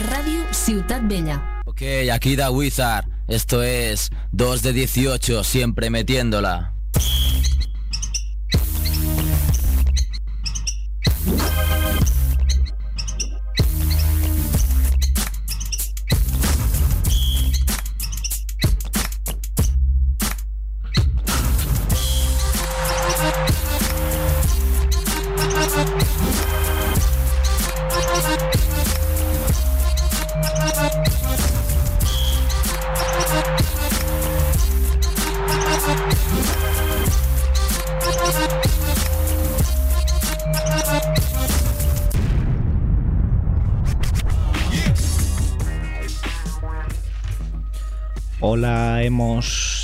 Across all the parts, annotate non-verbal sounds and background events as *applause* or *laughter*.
Radio Ciutat Bella. Ok, aquí da Wizard. Esto es 2 de 18, siempre metiéndola.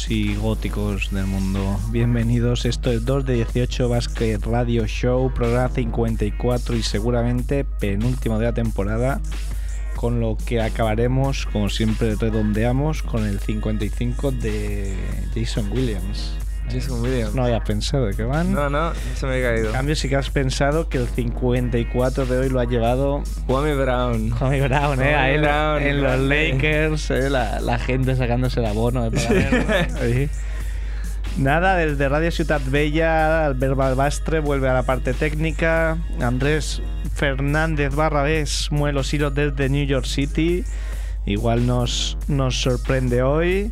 Y góticos del mundo. Bienvenidos. Esto es 2 de 18 Basket Radio Show, programa 54 y seguramente penúltimo de la temporada. Con lo que acabaremos, como siempre, redondeamos con el 55 de Jason Williams. Jason Williams. No había pensado de qué van. No, no, se me ha caído. En cambio, sí que has pensado que el 54 de hoy lo ha llevado Kwame Brown. Kwame Brown, ¿eh? Kwame A él, Brown, en los. Lakers, ¿eh? la, la gente sacándose el abono. *laughs* Ahí. Nada, desde Radio Ciutat Bella, Albert Balbastre vuelve a la parte técnica. Andrés Fernández Barrabés mueve los hilos desde New York City. Igual nos, nos sorprende hoy.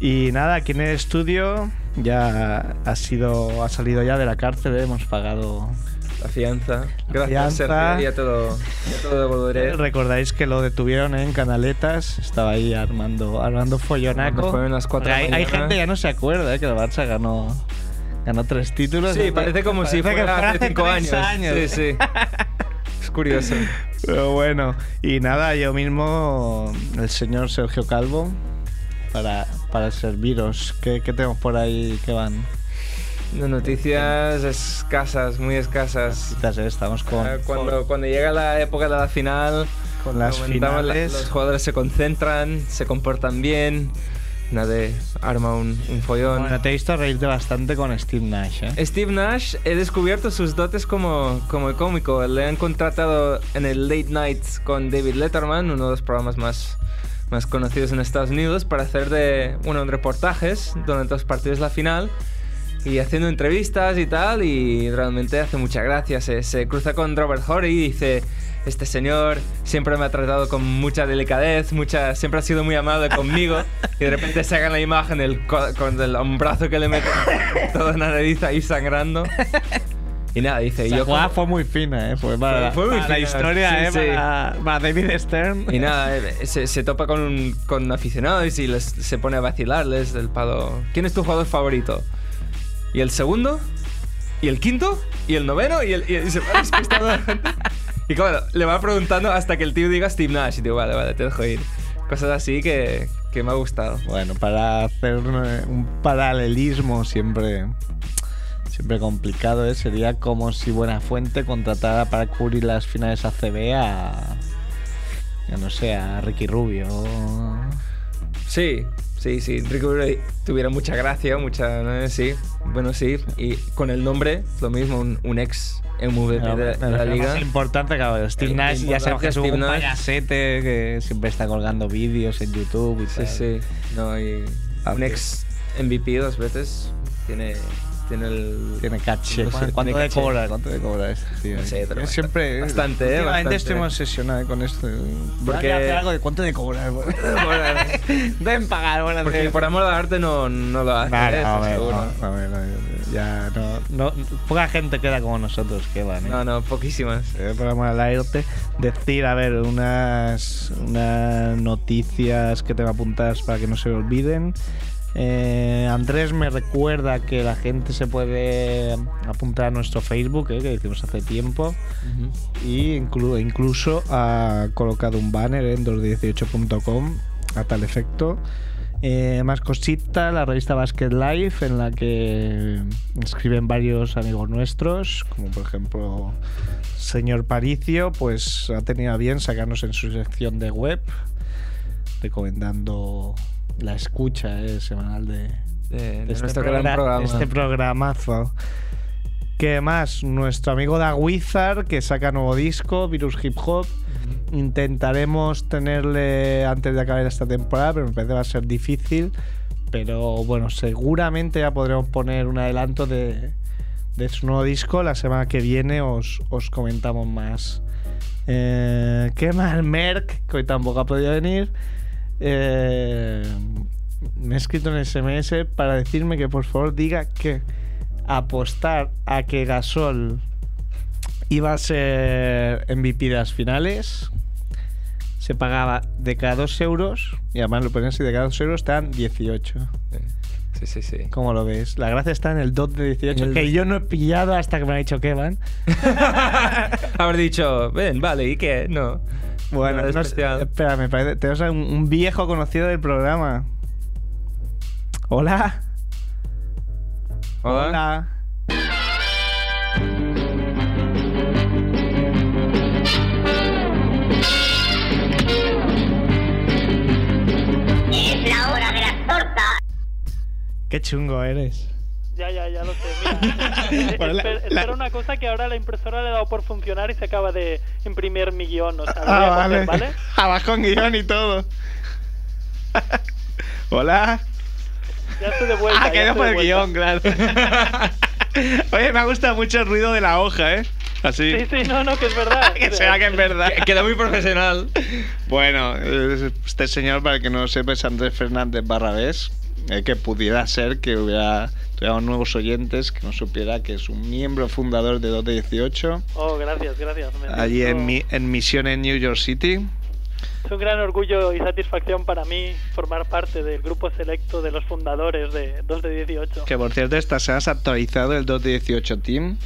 Y nada, aquí en el estudio ya ha sido ha salido ya de la cárcel, ¿eh? hemos pagado La fianza. Gracias. Sergio. Ya te lo, ya te lo devolveré. Recordáis que lo detuvieron en Canaletas, estaba ahí armando, armando follonaco. Las cuatro hay, gente que ya no se acuerda ¿eh? que el Barça ganó, ganó tres títulos. Sí, parece como si Parece que fuera hace cinco tres años. Sí, sí. *laughs* es curioso. Pero bueno, y nada, yo mismo, el señor Sergio Calvo, para, para serviros. ¿Qué, qué tenemos por ahí que van? No, Noticias escasas, muy escasas. ¿eh? Estamos con, Eh, Cuando, cuando llega la época de la final, con las comentamos, la- finales. los jugadores se concentran, se comportan bien. Nadie arma un, un follón. Bueno, te he visto reírte bastante con Steve Nash, ¿eh? Steve Nash, he descubierto sus dotes como, como cómico. Le han contratado en el Late Nights con David Letterman, uno de los programas más, más conocidos en Estados Unidos, para hacer de, bueno, reportajes durante los partidos de la final y haciendo entrevistas y tal. Y realmente hace mucha gracia. Se, se cruza con Robert Horry y dice: Este señor siempre me ha tratado con mucha delicadez, mucha, siempre ha sido muy amable conmigo. y de repente sacan la imagen el, co- con el hombrazo que le mete *laughs* toda la nariz ahí sangrando. Y nada, dice: yo jugada como- fue muy fina, ¿eh? Fue para, Fue muy para la fina, historia, sí, ¿eh? sí. Para, para David Stern. Y nada, eh, se, se topa con, un- con aficionados y les, se pone a vacilarles del palo. ¿Quién es tu jugador favorito? ¿Y el segundo? ¿Y el quinto? ¿Y el noveno? Y, el, y, y se va despistando a la *laughs* gente. Y claro, le va preguntando hasta que el tío diga Steve Nash. Y digo, vale, vale, te dejo ir. Cosas así que, que me ha gustado. Bueno, para hacer eh, un paralelismo siempre, siempre complicado, ¿eh? Sería como si Buenafuente contratara para cubrir las finales ACB a. Ya no sé, a Ricky Rubio. Sí, sí, sí. Ricky Rubio tuviera mucha gracia, mucha. no sí, bueno, sí. Y con el nombre, lo mismo, un, un ex MVP de, la liga. más importante, claro, Steve Eh, Nash ya sabemos que es un payasete que siempre está colgando vídeos en YouTube y Sí, tal. sí. No, y Ah, un ex MVP dos veces tiene, tiene el. Tiene caché. No sé, ¿Cuánto tiene de caché. cobra? ¿Cuánto de cobra este tío? No sé, pero siempre. bastante, ¿eh? Últimamente Bastante. estoy muy obsesionado con esto. Porque- Porque hacer algo de cuánto de cobrar. *laughs* Deben pagar, bueno, Porque por amor al arte no, no lo hace. Vale, ¿eh? a ver, seguro. no, a ver, a ver, ya no, no, poca gente queda como nosotros que van, ¿eh? No, no, poquísimas. Eh, por amor al aire, decir, a ver, unas, unas noticias que tengo apuntadas para que no se olviden. Eh, Andrés me recuerda que la gente se puede apuntar a nuestro Facebook, eh, que hicimos hace tiempo, y inclu- incluso ha colocado un banner en 218.com a tal efecto. Eh, más cositas, la revista Basket Life, en la que escriben varios amigos nuestros, como por ejemplo señor Paricio, pues ha tenido a bien sacarnos en su sección de web, recomendando la escucha eh, semanal de, De, de de nuestro gran progra- programa. Este programazo. ¿Qué más? Nuestro amigo Da Wizard, que saca nuevo disco, Virus Hip Hop. intentaremos tenerle antes de acabar esta temporada, pero me parece que va a ser difícil. Pero bueno, seguramente ya podremos poner un adelanto de, de su nuevo disco. La semana que viene os, os comentamos más. Eh, ¿Qué más? Merck, que hoy tampoco ha podido venir. Eh, me ha escrito en SMS para decirme que por favor diga que apostar a que Gasol iba a ser MVP de las finales se pagaba de cada 2 euros y además lo ponen así de cada 2 euros están 18 Sí, sí, sí. ¿Cómo lo ves? La gracia está en el dot de 18 En el- que yo no he pillado hasta que me ha dicho que van *laughs* Haber dicho, ven, vale, ¿y qué? No. Bueno no especial. espera me parece tenemos a un, un viejo conocido del programa hola Hola. Es la hora de las tortas. qué chungo eres Ya, ya, ya lo sé. Mira, *laughs* Bueno, la- esper- la- espera una cosa que ahora la impresora le ha dado por funcionar y se acaba de imprimir mi guion. O sea, Ah, coger, vale. *laughs* ¿vale? Abajo con guion y todo. *laughs* Hola. Ya estoy de vuelta. Ah, ya que no estoy por el guion, claro. Oye, me ha gustado mucho el ruido de la hoja, ¿eh? Así. Sí, sí, no, no, que es verdad. que sea que es verdad. Queda muy profesional. Bueno, eh, este señor, para el que no lo sepa, es Andrés Fernández Barrabés. eh, que pudiera ser que hubiera tuviéramos nuevos oyentes que no supiera que es un miembro fundador de 218 Oh, gracias, gracias. me allí en, mi, en misión en New York City. Es un gran orgullo y satisfacción para mí formar parte del grupo selecto de los fundadores de 2 de 18. Que por cierto, esta semana se ha actualizado el 218 Team.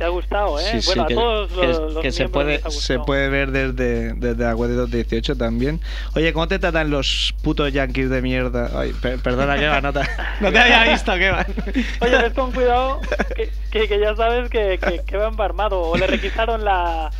Te ha gustado, ¿eh? Sí, sí, bueno, que, a todos que- los, los que se puede, se puede ver desde, desde la web de 218 también. Oye, ¿cómo te tratan los putos yankees de mierda? Ay, per- perdona, que no te, no te había visto, Keva. *laughs* Oye, ves con cuidado que, que, que ya sabes que, que, que van armado o le requisaron la,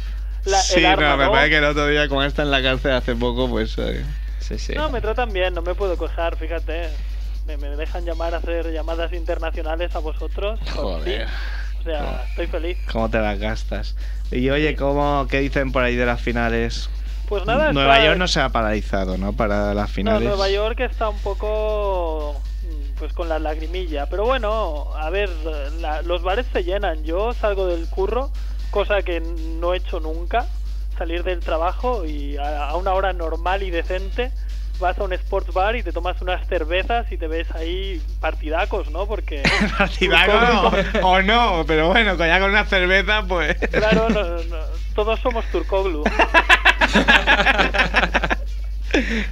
la sí, el arma, no, me ¿no? parece que el otro día, como está en la cárcel hace poco, pues... eh, Sí, sí. No, me tratan bien, no me puedo quejar, fíjate. Me, me dejan llamar a hacer llamadas internacionales a vosotros. Joder. ti. O sea, estoy feliz. ¿Cómo te las gastas? Y oye, ¿cómo, ¿qué dicen por ahí de las finales? Pues nada, Nueva está- York no se ha paralizado, ¿no? Para las No, finales. Nueva York está un poco mm, pues con la lagrimilla. Pero bueno, a ver, la- los bares se llenan. Yo salgo del curro, cosa que no he hecho nunca, salir del trabajo y a, a una hora normal y decente vas a un sports bar y te tomas unas cervezas y te ves ahí partidacos, ¿no? Porque... *laughs* Partidaco no, o no, pero bueno, ya con una cerveza, pues... Claro, no- no, todos somos Turkoglu. *laughs*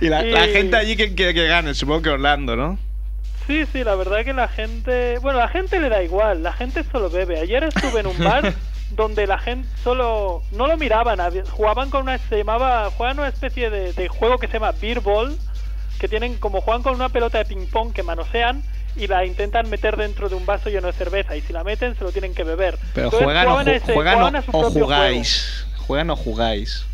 y la, la Y- gente allí que quiere que gane, supongo que Orlando, ¿no? Sí, sí, la verdad que la gente... Bueno, la gente le da igual, la gente solo bebe. Ayer estuve en un bar *laughs* donde la gente solo... No lo miraban, jugaban con una... Se llamaba... Juegan una especie de, de juego que se llama Beer Ball, que tienen como juegan con una pelota de ping-pong que manosean y la intentan meter dentro de un vaso lleno de cerveza y si la meten se lo tienen que beber. Pero Entonces, juegan, o, ese- juegan jugaban o- a su o propio jugáis. Juegan o jugáis. juego.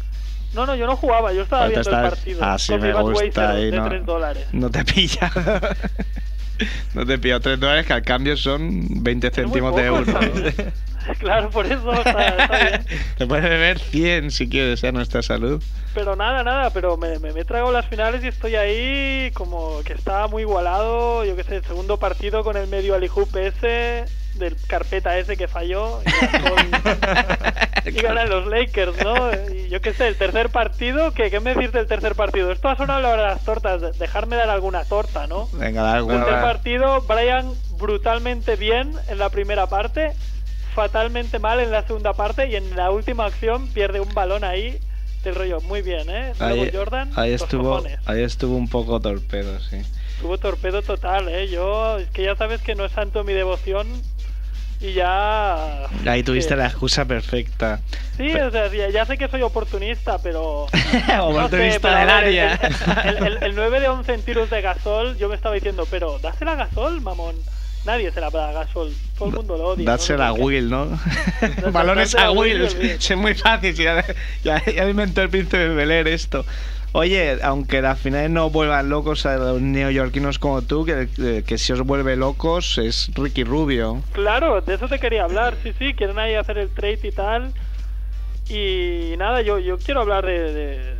No, no, yo no jugaba, yo estaba viendo el estás- partido. Ah, sí, con me gusta. De no, 3 dólares. no te pilla. *laughs* no te pilla 3 dólares, que al cambio son 20 Es muy céntimos de poco, euro. *laughs* *laughs* Claro, por eso está, está bien. *laughs* Te puedes beber 100 si quieres, a nuestra salud. Pero nada, nada, pero me, me, me he tragado las finales y estoy ahí como que estaba muy igualado. Yo qué sé, el segundo partido con el medio alijup ese, del carpeta ese que falló. Y, con- *laughs* y ganan los Lakers, ¿no? Y yo qué sé, el tercer partido, ¿qué, ¿qué me decís del tercer partido? Esto ha sonado la hora de las tortas, de- dejarme dar alguna torta, ¿no? Venga, da El tercer alguna. partido, Brian brutalmente bien en la primera parte, fatalmente mal en la segunda parte y en la última acción pierde un balón ahí del rollo. Muy bien, ¿eh? Luego Ahí, Jordan, ahí estuvo, cojones. ahí estuvo un poco torpedo, sí. Tuvo torpedo total, ¿eh? Yo, es que ya sabes que no es santo mi devoción y ya... Ahí tuviste que- la excusa perfecta. Sí, o sea, ya, ya sé que soy oportunista, pero... *laughs* Oportunista pero del a ver, área. El, el- el- el 9 de 11 en tiros de gasol, yo me estaba diciendo, pero dásela a gasol, mamón. Nadie se la da a gasol. Todo el mundo lo odia. Dársela a ¿no? Will, ¿no? *laughs* Balones dársela a a Will. Es *laughs* es muy fácil. si Ya, ya, ya inventó el príncipe de Bel Air esto. Oye, aunque las finales no vuelvan locos a los neoyorquinos como tú, que, que si os vuelve locos es Ricky Rubio. Claro, de eso te quería hablar. Sí, sí, quieren ahí hacer el trade y tal. Y nada, yo, yo quiero hablar de, de-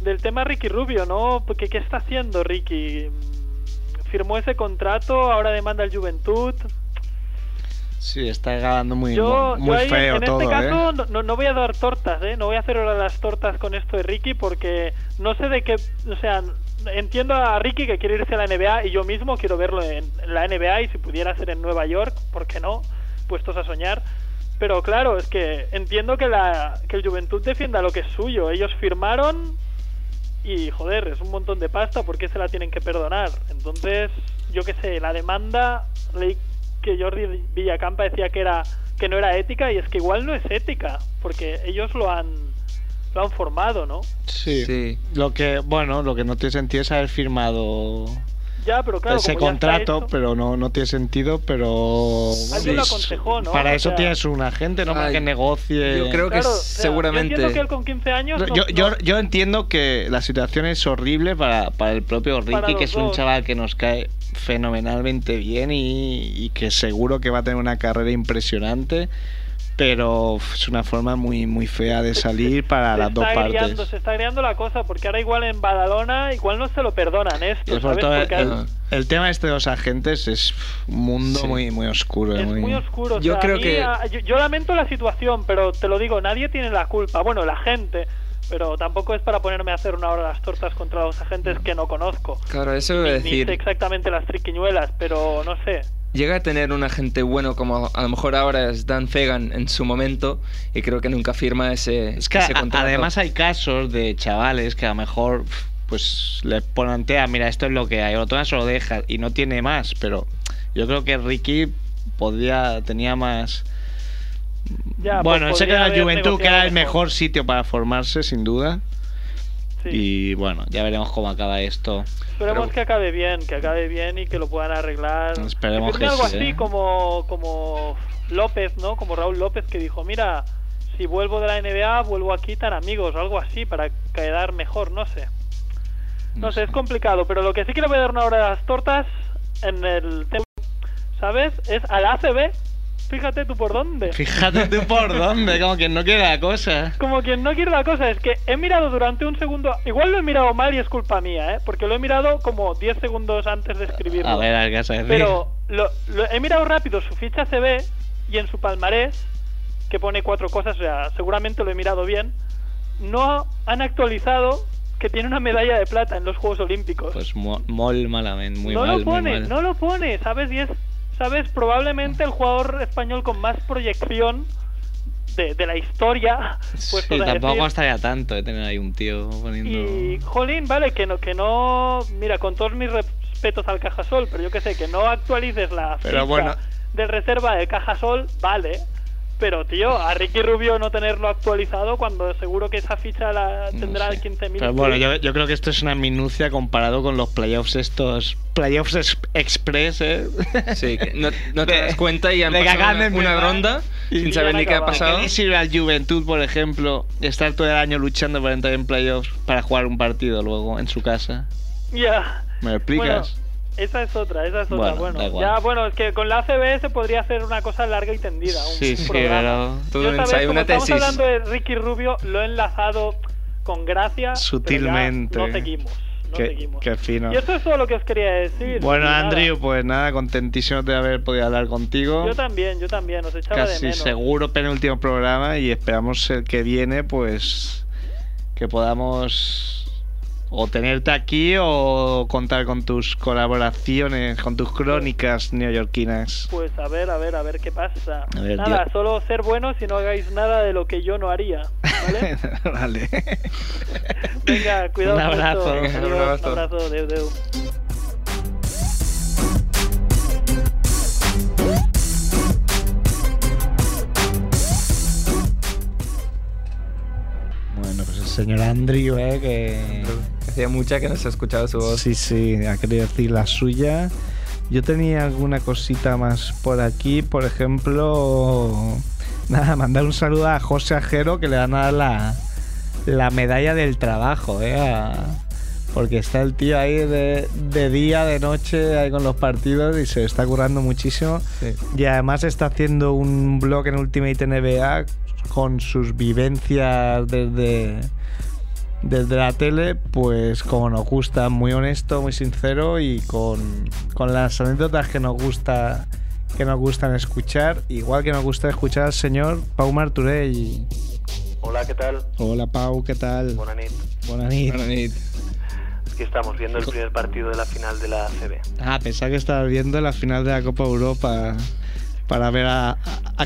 del tema Ricky Rubio, ¿no? Porque ¿qué está haciendo Ricky? Firmó ese contrato, ahora demanda el Juventud. Sí, está ganando muy, Yo, muy yo ahí, feo en todo, este caso ¿eh? no- no, voy a dar tortas, ¿eh? No voy a hacer ahora las tortas con esto de Ricky porque no sé de qué... O sea, entiendo a Ricky que quiere irse a la NBA y yo mismo quiero verlo en, en la NBA y si pudiera ser en Nueva York, ¿por qué no? Puestos a soñar. Pero claro, es que entiendo que, la, que el Juventud defienda lo que es suyo. Ellos firmaron y, joder, es un montón de pasta, ¿por qué se la tienen que perdonar? Entonces, yo qué sé, la demanda, leí que Jordi Villacampa decía que era que no era ética y es que igual no es ética, porque ellos lo han lo han formado, ¿no? Sí. Sí. Lo que, bueno, lo que no tiene sentido es haber firmado Ya, pero claro, ese contrato, hecho- pero no, no tiene sentido, pero... Alguien lo aconsejó, ¿no? Para O eso sea- tienes un agente, ¿no? Para que negocie... yo creo que Claro, o sea, seguramente- Yo entiendo que él con 15 años. no- yo, yo, no- yo entiendo que la situación es horrible para, para el propio Para Ricky, los que es un dos. chaval que nos cae fenomenalmente bien y, y que seguro que va a tener una carrera impresionante, pero es una forma muy muy fea de salir *laughs* para se las dos está partes. agriando, se está agriando la cosa, porque ahora igual en Badalona igual no se lo perdonan esto, sobre ¿sabes? todo Porque el, es- el tema este de los agentes es un mundo Sí. muy muy oscuro. Es muy, muy oscuro. o Yo sea, a creo mí, que- ah, yo, yo lamento la situación, pero te lo digo, nadie tiene la culpa. Bueno, la gente, pero tampoco es para ponerme a hacer una hora las tortas contra los agentes que no conozco. Claro, eso iba a Ni, ni decir. sé exactamente las triquiñuelas, pero no sé. Llega a tener un agente bueno como a lo mejor ahora es Dan Fegan en su momento y creo que nunca firma ese, Es que ese contrato. además hay casos de chavales que a lo mejor pues les plantea, mira, esto es lo que hay, o tomas se lo dejas y no tiene más, pero yo creo que Ricky podría, tenía más... Ya, bueno, pues sé que podría la Juventud que era el mejor sitio para formarse, sin duda. Sí. Y bueno, ya veremos cómo acaba esto. Esperemos Pero- que acabe bien, que acabe bien y que lo puedan arreglar. Esperemos que algo sí, así ¿eh? como, como López, ¿no? Como Raúl López que dijo, mira, si vuelvo de la NBA, vuelvo aquí tan amigos, o algo así, para quedar mejor, no sé. No sé, es complicado, pero lo que sí que le voy a dar una hora de las tortas en el tema, ¿sabes? Es al ACB. Fíjate tú por dónde. Fíjate tú por dónde, como que no quiere la cosa. Como quien no quiere la cosa, es que he mirado durante un segundo, igual lo he mirado mal y es culpa mía, ¿eh? Porque lo he mirado como 10 segundos antes de escribirlo. A ver, qué vas a decir. Pero lo, lo- he mirado rápido su ficha CB y en su palmarés, que pone cuatro cosas, o sea, seguramente lo he mirado bien, no han actualizado que tiene una medalla de plata en los Juegos Olímpicos. Pues mo- mol malamente, muy no mal, lo pone, muy mal. no lo pone, ¿sabes? Y es, ¿sabes? Probablemente el jugador español con más proyección de, de la historia. Pues, sí, tampoco estaría tanto de tener ahí un tío poniendo... y, jolín, vale, que no, que no, mira, con todos mis respetos al Cajasol, pero yo que sé, que no actualices la Pero ficha bueno. de reserva de Cajasol, vale. Pero, tío, a Ricky Rubio no tenerlo actualizado cuando seguro que esa ficha la No tendrá sé. 15.000. Pero bueno, yo, yo creo que esto es una minucia comparado con los playoffs estos... Playoffs es- express, ¿eh? Sí, que no, no te De- das cuenta y han pasado una, una ronda y sin saber ni qué ha pasado. ¿Qué sirve al Juventud, por ejemplo, estar todo el año luchando para entrar en playoffs para jugar un partido luego en su casa? Ya. ¿Me lo explicas? Bueno, esa es otra, esa es otra. Bueno, ya, bueno, es que con la ACB se podría hacer una cosa larga y tendida. Un, sí, sí, programa. pero Yo, un ¿sabes? Como una estamos tesis. hablando de Ricky Rubio, lo he enlazado con gracia. pero ya Sutilmente. No seguimos. No qué, seguimos. qué fino. Y eso es todo lo que os quería decir. Bueno, nada. Andrew, pues nada, contentísimo de haber podido hablar contigo. Yo también, yo también, os echaba de Casi menos. seguro penúltimo programa y esperamos el que viene, pues que podamos o tenerte aquí o contar con tus colaboraciones, con tus crónicas neoyorquinas. Pues a ver, a ver, a ver qué pasa. A ver, nada, yo- solo ser buenos y no hagáis nada de lo que yo no haría. ¿Vale? *laughs* vale. Venga, cuidado. Un abrazo. Venga, un abrazo. Un abrazo, deu, deu. Bueno, pues el señor Andrew, eh, que Hacía mucha que no se escuchaba su voz. Sí, sí, ha querido decir la suya. Yo tenía alguna cosita más por aquí, por ejemplo, nada, mandar un saludo a José Ajero que le van a dar la, la medalla del trabajo, ¿eh? A, Porque está el tío ahí de, de día, de noche, ahí con los partidos y se está currando muchísimo. Sí. Y además está haciendo un blog en Ultimate NBA con sus vivencias desde, desde la tele, pues como nos gusta, muy honesto, muy sincero y con, con las anécdotas que nos gusta que nos gustan escuchar, igual que nos gusta escuchar al señor Pau Marturell. Hola, ¿qué tal? Hola Pau, ¿qué tal? Buenas nit. Buenas nit. Buena nit. Aquí estamos viendo el primer partido de la final de la ACB. Ah, pensaba que estabas viendo la final de la Copa Europa para ver a,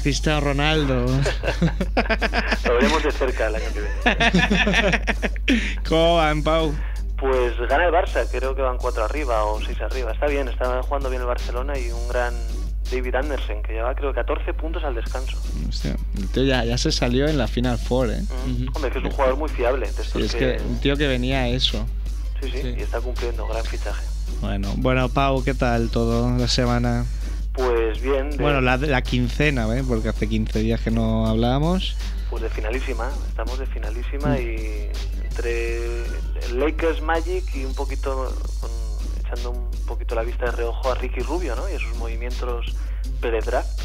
Cristiano Ronaldo. *laughs* Lo veremos de cerca el año que viene. *laughs* ¿Cómo van, Pau? Pues gana el Barça, creo que van cuatro arriba o seis arriba. Está bien, está jugando bien el Barcelona y un gran David Andersen, que lleva creo 14 puntos al descanso. Hostia, el tío ya, ya se salió en la Final Four, ¿eh? Mm. Hombre, que es un jugador muy fiable. Sí, es que un tío que venía a eso. sí, sí, Sí. y está cumpliendo, gran fichaje. Bueno, bueno, Pau, ¿qué tal todo la semana? Pues bien, de, Bueno, la, la quincena, ¿eh? Porque hace 15 días que no hablábamos. pues de finalísima, estamos de Mm. finalísima y entre Lakers Magic y un poquito, con- echando un poquito la vista de reojo a Ricky Rubio, ¿no? Y a sus movimientos pre-draft.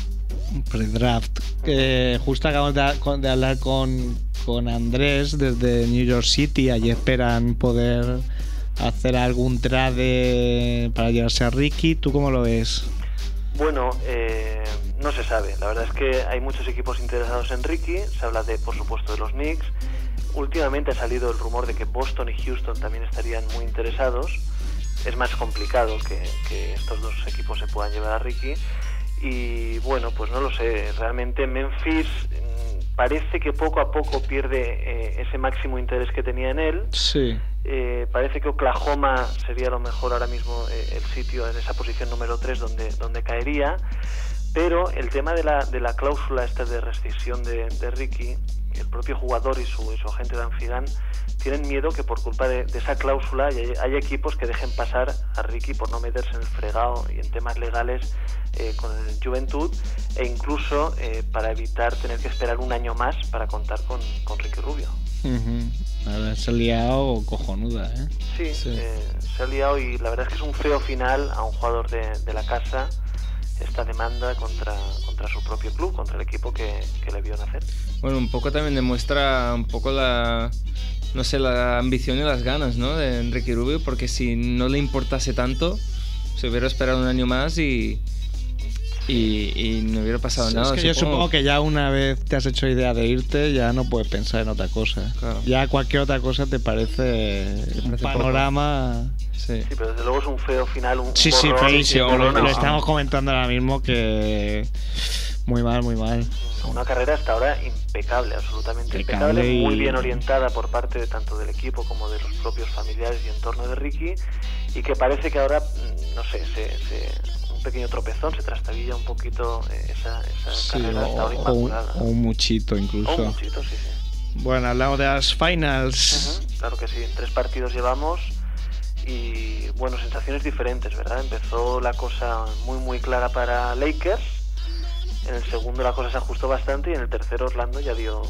Pre-draft. Eh, justo acabamos de, con- de hablar con, con Andrés desde New York City. Allí esperan poder hacer algún trade para llevarse a Ricky. ¿Tú cómo lo ves? Bueno, eh, no se sabe. La verdad es que hay muchos equipos interesados en Ricky. Se habla de, por supuesto, de los Knicks. Últimamente ha salido el rumor de que Boston y Houston también estarían muy interesados. Es más complicado que, que estos dos equipos se puedan llevar a Ricky. Y bueno, pues no lo sé. Realmente Memphis parece que poco a poco pierde eh, ese máximo interés que tenía en él. Sí. Eh, parece que Oklahoma sería lo mejor ahora mismo eh, el sitio en esa posición número 3 donde, donde caería. Pero el tema de la, de la cláusula esta de rescisión de, de Ricky, el propio jugador y su, y su agente Dan Figan tienen miedo que por culpa de, de esa cláusula hay, hay equipos que dejen pasar a Ricky por no meterse en el fregado y en temas legales eh, con el Juventud e incluso eh, para evitar tener que esperar un año más para contar con, con Ricky Rubio. Se ha liado cojonuda, ¿eh? Sí, Sí. eh, se ha liado y la verdad es que es un feo final a un jugador de, de la casa esta demanda contra, contra su propio club, contra el equipo que, que le vio nacer. Bueno, un poco también demuestra un poco la, no sé, la ambición y las ganas, ¿no? De Enrique Rubio, porque si no le importase tanto, se hubiera esperado un año más y, y, y no hubiera pasado Sí, nada. es que yo supongo que ya una vez te has hecho idea de irte, ya no puedes pensar en otra cosa. Claro. Ya cualquier otra cosa te parece un parece poco. panorama. Sí. Sí, pero desde luego es un feo final, un Sí, sí, feísimo. un Lo, lo estamos comentando ahora mismo que muy mal, muy mal. Una carrera hasta ahora impecable, absolutamente Impecable impecable, muy y- bien orientada por parte de tanto del equipo como de los propios familiares y entorno de Ricky, y que parece que ahora, mm, no sé, se, se- un pequeño tropezón, se trastabilla un poquito eh, esa, esa Sí, carrera hasta o, ahora o un, o un muchito O incluso. un muchito, sí, sí. Bueno, hablamos de las finals. Ujú, Claro que sí, tres partidos llevamos y bueno, sensaciones diferentes, ¿verdad? Empezó la cosa muy muy clara para Lakers, en el segundo la cosa se ajustó bastante y en el tercero Orlando ya dio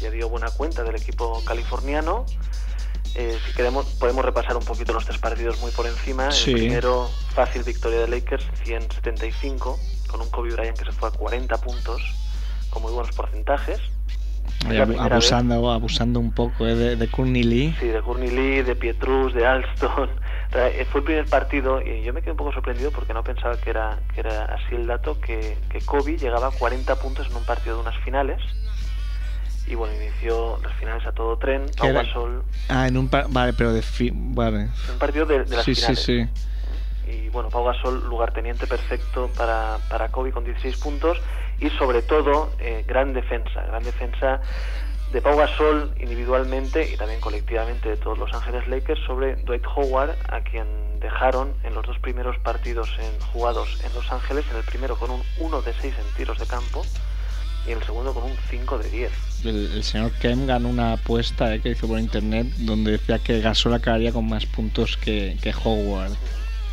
ya dio buena cuenta del equipo californiano. Eh, si queremos podemos repasar un poquito los tres partidos muy por encima. Sí. El primero fácil victoria de Lakers 175 con un Kobe Bryant que se fue a 40 puntos con muy buenos porcentajes. Abusando, abusando un poco eh, de, de Courtney Lee. Sí, de Courtney Lee, de Pietrus, de Alston. *laughs* Eh, Fue el primer partido y yo me quedé un poco sorprendido porque no pensaba que era, que era así el dato, que, que Kobe llegaba a 40 puntos en un partido de unas finales. Y bueno, inició las finales a todo tren. Pau era? Gasol, Ah, en un par- Vale, pero de fi- Vale. un partido de, de las Sí, sí, finales. sí. Y bueno, Pau Gasol, lugarteniente perfecto para, para Kobe con 16 puntos y sobre todo eh, gran defensa, gran defensa de Pau Gasol individualmente y también colectivamente de todos los Ángeles Lakers sobre Dwight Howard, a quien dejaron en los dos primeros partidos en, jugados en Los Ángeles, en el primero con un 1 de 6 en tiros de campo y en el segundo con un 5 de 10. El, el señor Kem ganó una apuesta eh, que hizo por internet donde decía que Gasol acabaría con más puntos que, que Howard.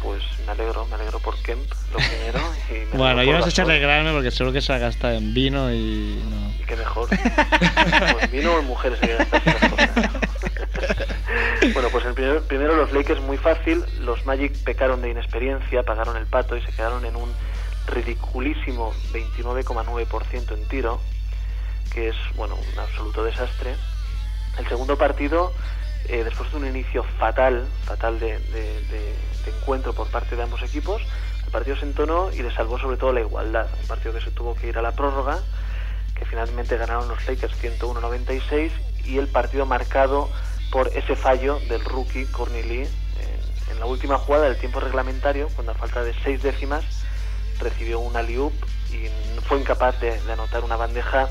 Pues me alegro, me alegro por Kemp, lo primero. Y me Bueno, yo no sé Gasol. alegrarme porque seguro que se ha gastado en vino y no. Y qué mejor. Pues vino o en mujeres hay que gastarse las cosas. bueno, pues en Bueno, primero, primero los Lakers muy fácil, los Magic pecaron de inexperiencia, pagaron el pato y se quedaron en un ridiculísimo 29,9% en tiro, que es, bueno, un absoluto desastre. El segundo partido, eh, después de un inicio fatal, fatal de, encuentro por parte de ambos equipos, el partido se entonó y le salvó sobre todo la igualdad. Un partido que se tuvo que ir a la prórroga, que finalmente ganaron los Lakers 101-96 y el partido marcado por ese fallo del rookie Courtney Lee en, la última jugada del tiempo reglamentario, cuando a falta de seis décimas recibió una alley-oop y fue incapaz de anotar una bandeja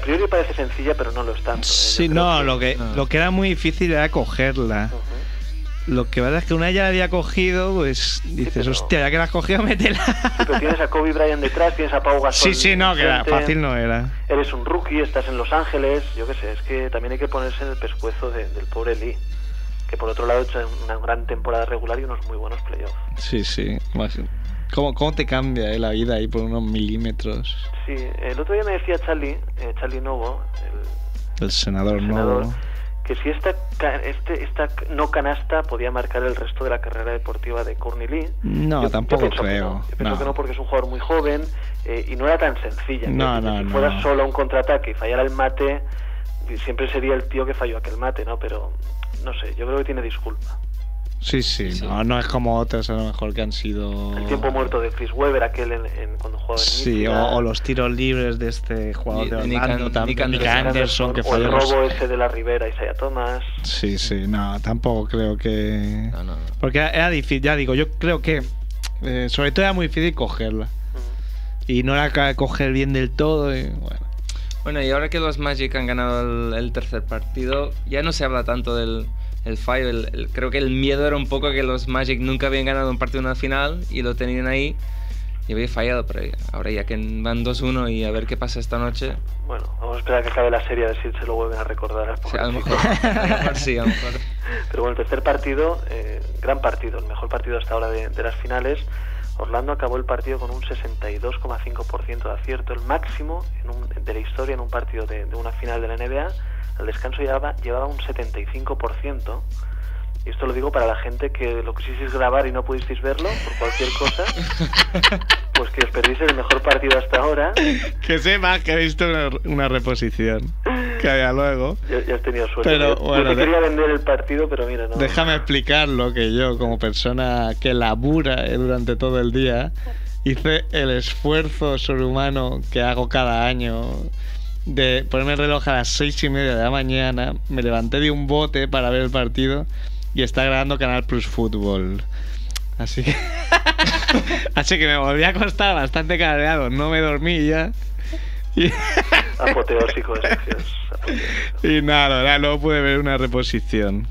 que a priori parece sencilla, pero no lo es tanto. ¿eh? Sí, no, que- lo que, no. lo que era muy difícil era cogerla. Ujú. Lo que pasa es que una ya la había cogido, pues dices, pero- hostia, ya que la has cogido, *laughs* métela. Sí, pero tienes a Kobe Bryant detrás, tienes a Pau Gasol. Sí, sí, no, que era, fácil no era. Eres un rookie, estás en Los Ángeles, yo qué sé, es que también hay que ponerse en el pescuezo de- del pobre Lee, que por otro lado ha hecho una gran temporada regular y unos muy buenos playoffs. Sí, sí. más- ¿Cómo, cómo te cambia eh, la vida ahí por unos milímetros? Sí, el otro día me decía Charlie, eh, Charlie Novo, el, El senador, el no. senador, que si esta, este, esta no canasta podía marcar el resto de la carrera deportiva de Courtney Lee. No, Yo- tampoco creo. no. Yo pienso No. que no porque es un jugador muy joven eh, y no era tan sencilla. No, decir, no, si no. fuera solo un contraataque y fallara el mate, siempre sería el tío que falló aquel mate, ¿no? Pero no sé, yo creo que tiene disculpa. Sí, sí, Sí. No, no es como otros a lo mejor que han sido... El tiempo muerto de Chris Webber, aquel en, en- cuando jugaba en Sí, Michigan, o, o los tiros libres de este jugador de Nick Orlando, Nick Nick Anderson. Que o falló el los- robo ese de la Rivera, Isaiah Thomas. Sí, sí, no, tampoco creo que... No, no, no. Porque era, difícil, ya digo, yo creo que eh, sobre todo era muy difícil cogerla. Y no era ca- coger bien del todo y bueno. Bueno, y ahora que los Magic han ganado el, el tercer partido, ya no se habla tanto del el fallo. el- el- creo que el miedo era un poco que los Magic nunca habían ganado un partido en la final y lo tenían ahí y había fallado. Pero ahora ya que van 2-1 y a ver qué pasa esta noche, Bueno, vamos a esperar a que acabe la serie a ver si se lo vuelven a recordar. o sea, a lo mejor, a lo mejor sí, a lo mejor. *laughs* Pero bueno, el tercer partido, eh, gran partido, el mejor partido hasta ahora de, de las finales. Orlando acabó el partido con un 62,5% de acierto, el máximo en un- de la historia en un partido de, de una final de la NBA. Al descanso llevaba, llevaba un 75%. Y esto lo digo para la gente que lo quisisteis grabar y no pudisteis verlo por cualquier cosa. *laughs* Pues que os perdéis el mejor partido hasta ahora. Que sepa que he visto una, una reposición. Que había luego. Ya, ya has tenido suerte. Pero, yo, yo bueno, te de- quería vender el partido, pero mira, no. Déjame explicarlo que yo, como persona que labura eh, durante todo el día, hice el esfuerzo sobrehumano que hago cada año de ponerme el reloj a las seis y media de la mañana, me levanté de un bote para ver el partido y está grabando Canal Plus Fútbol. Así que, *laughs* así que me volví a acostar bastante cabreado, no me dormí ya. Y, *laughs* Apoteósico y nada, verdad, luego pude ver una reposición.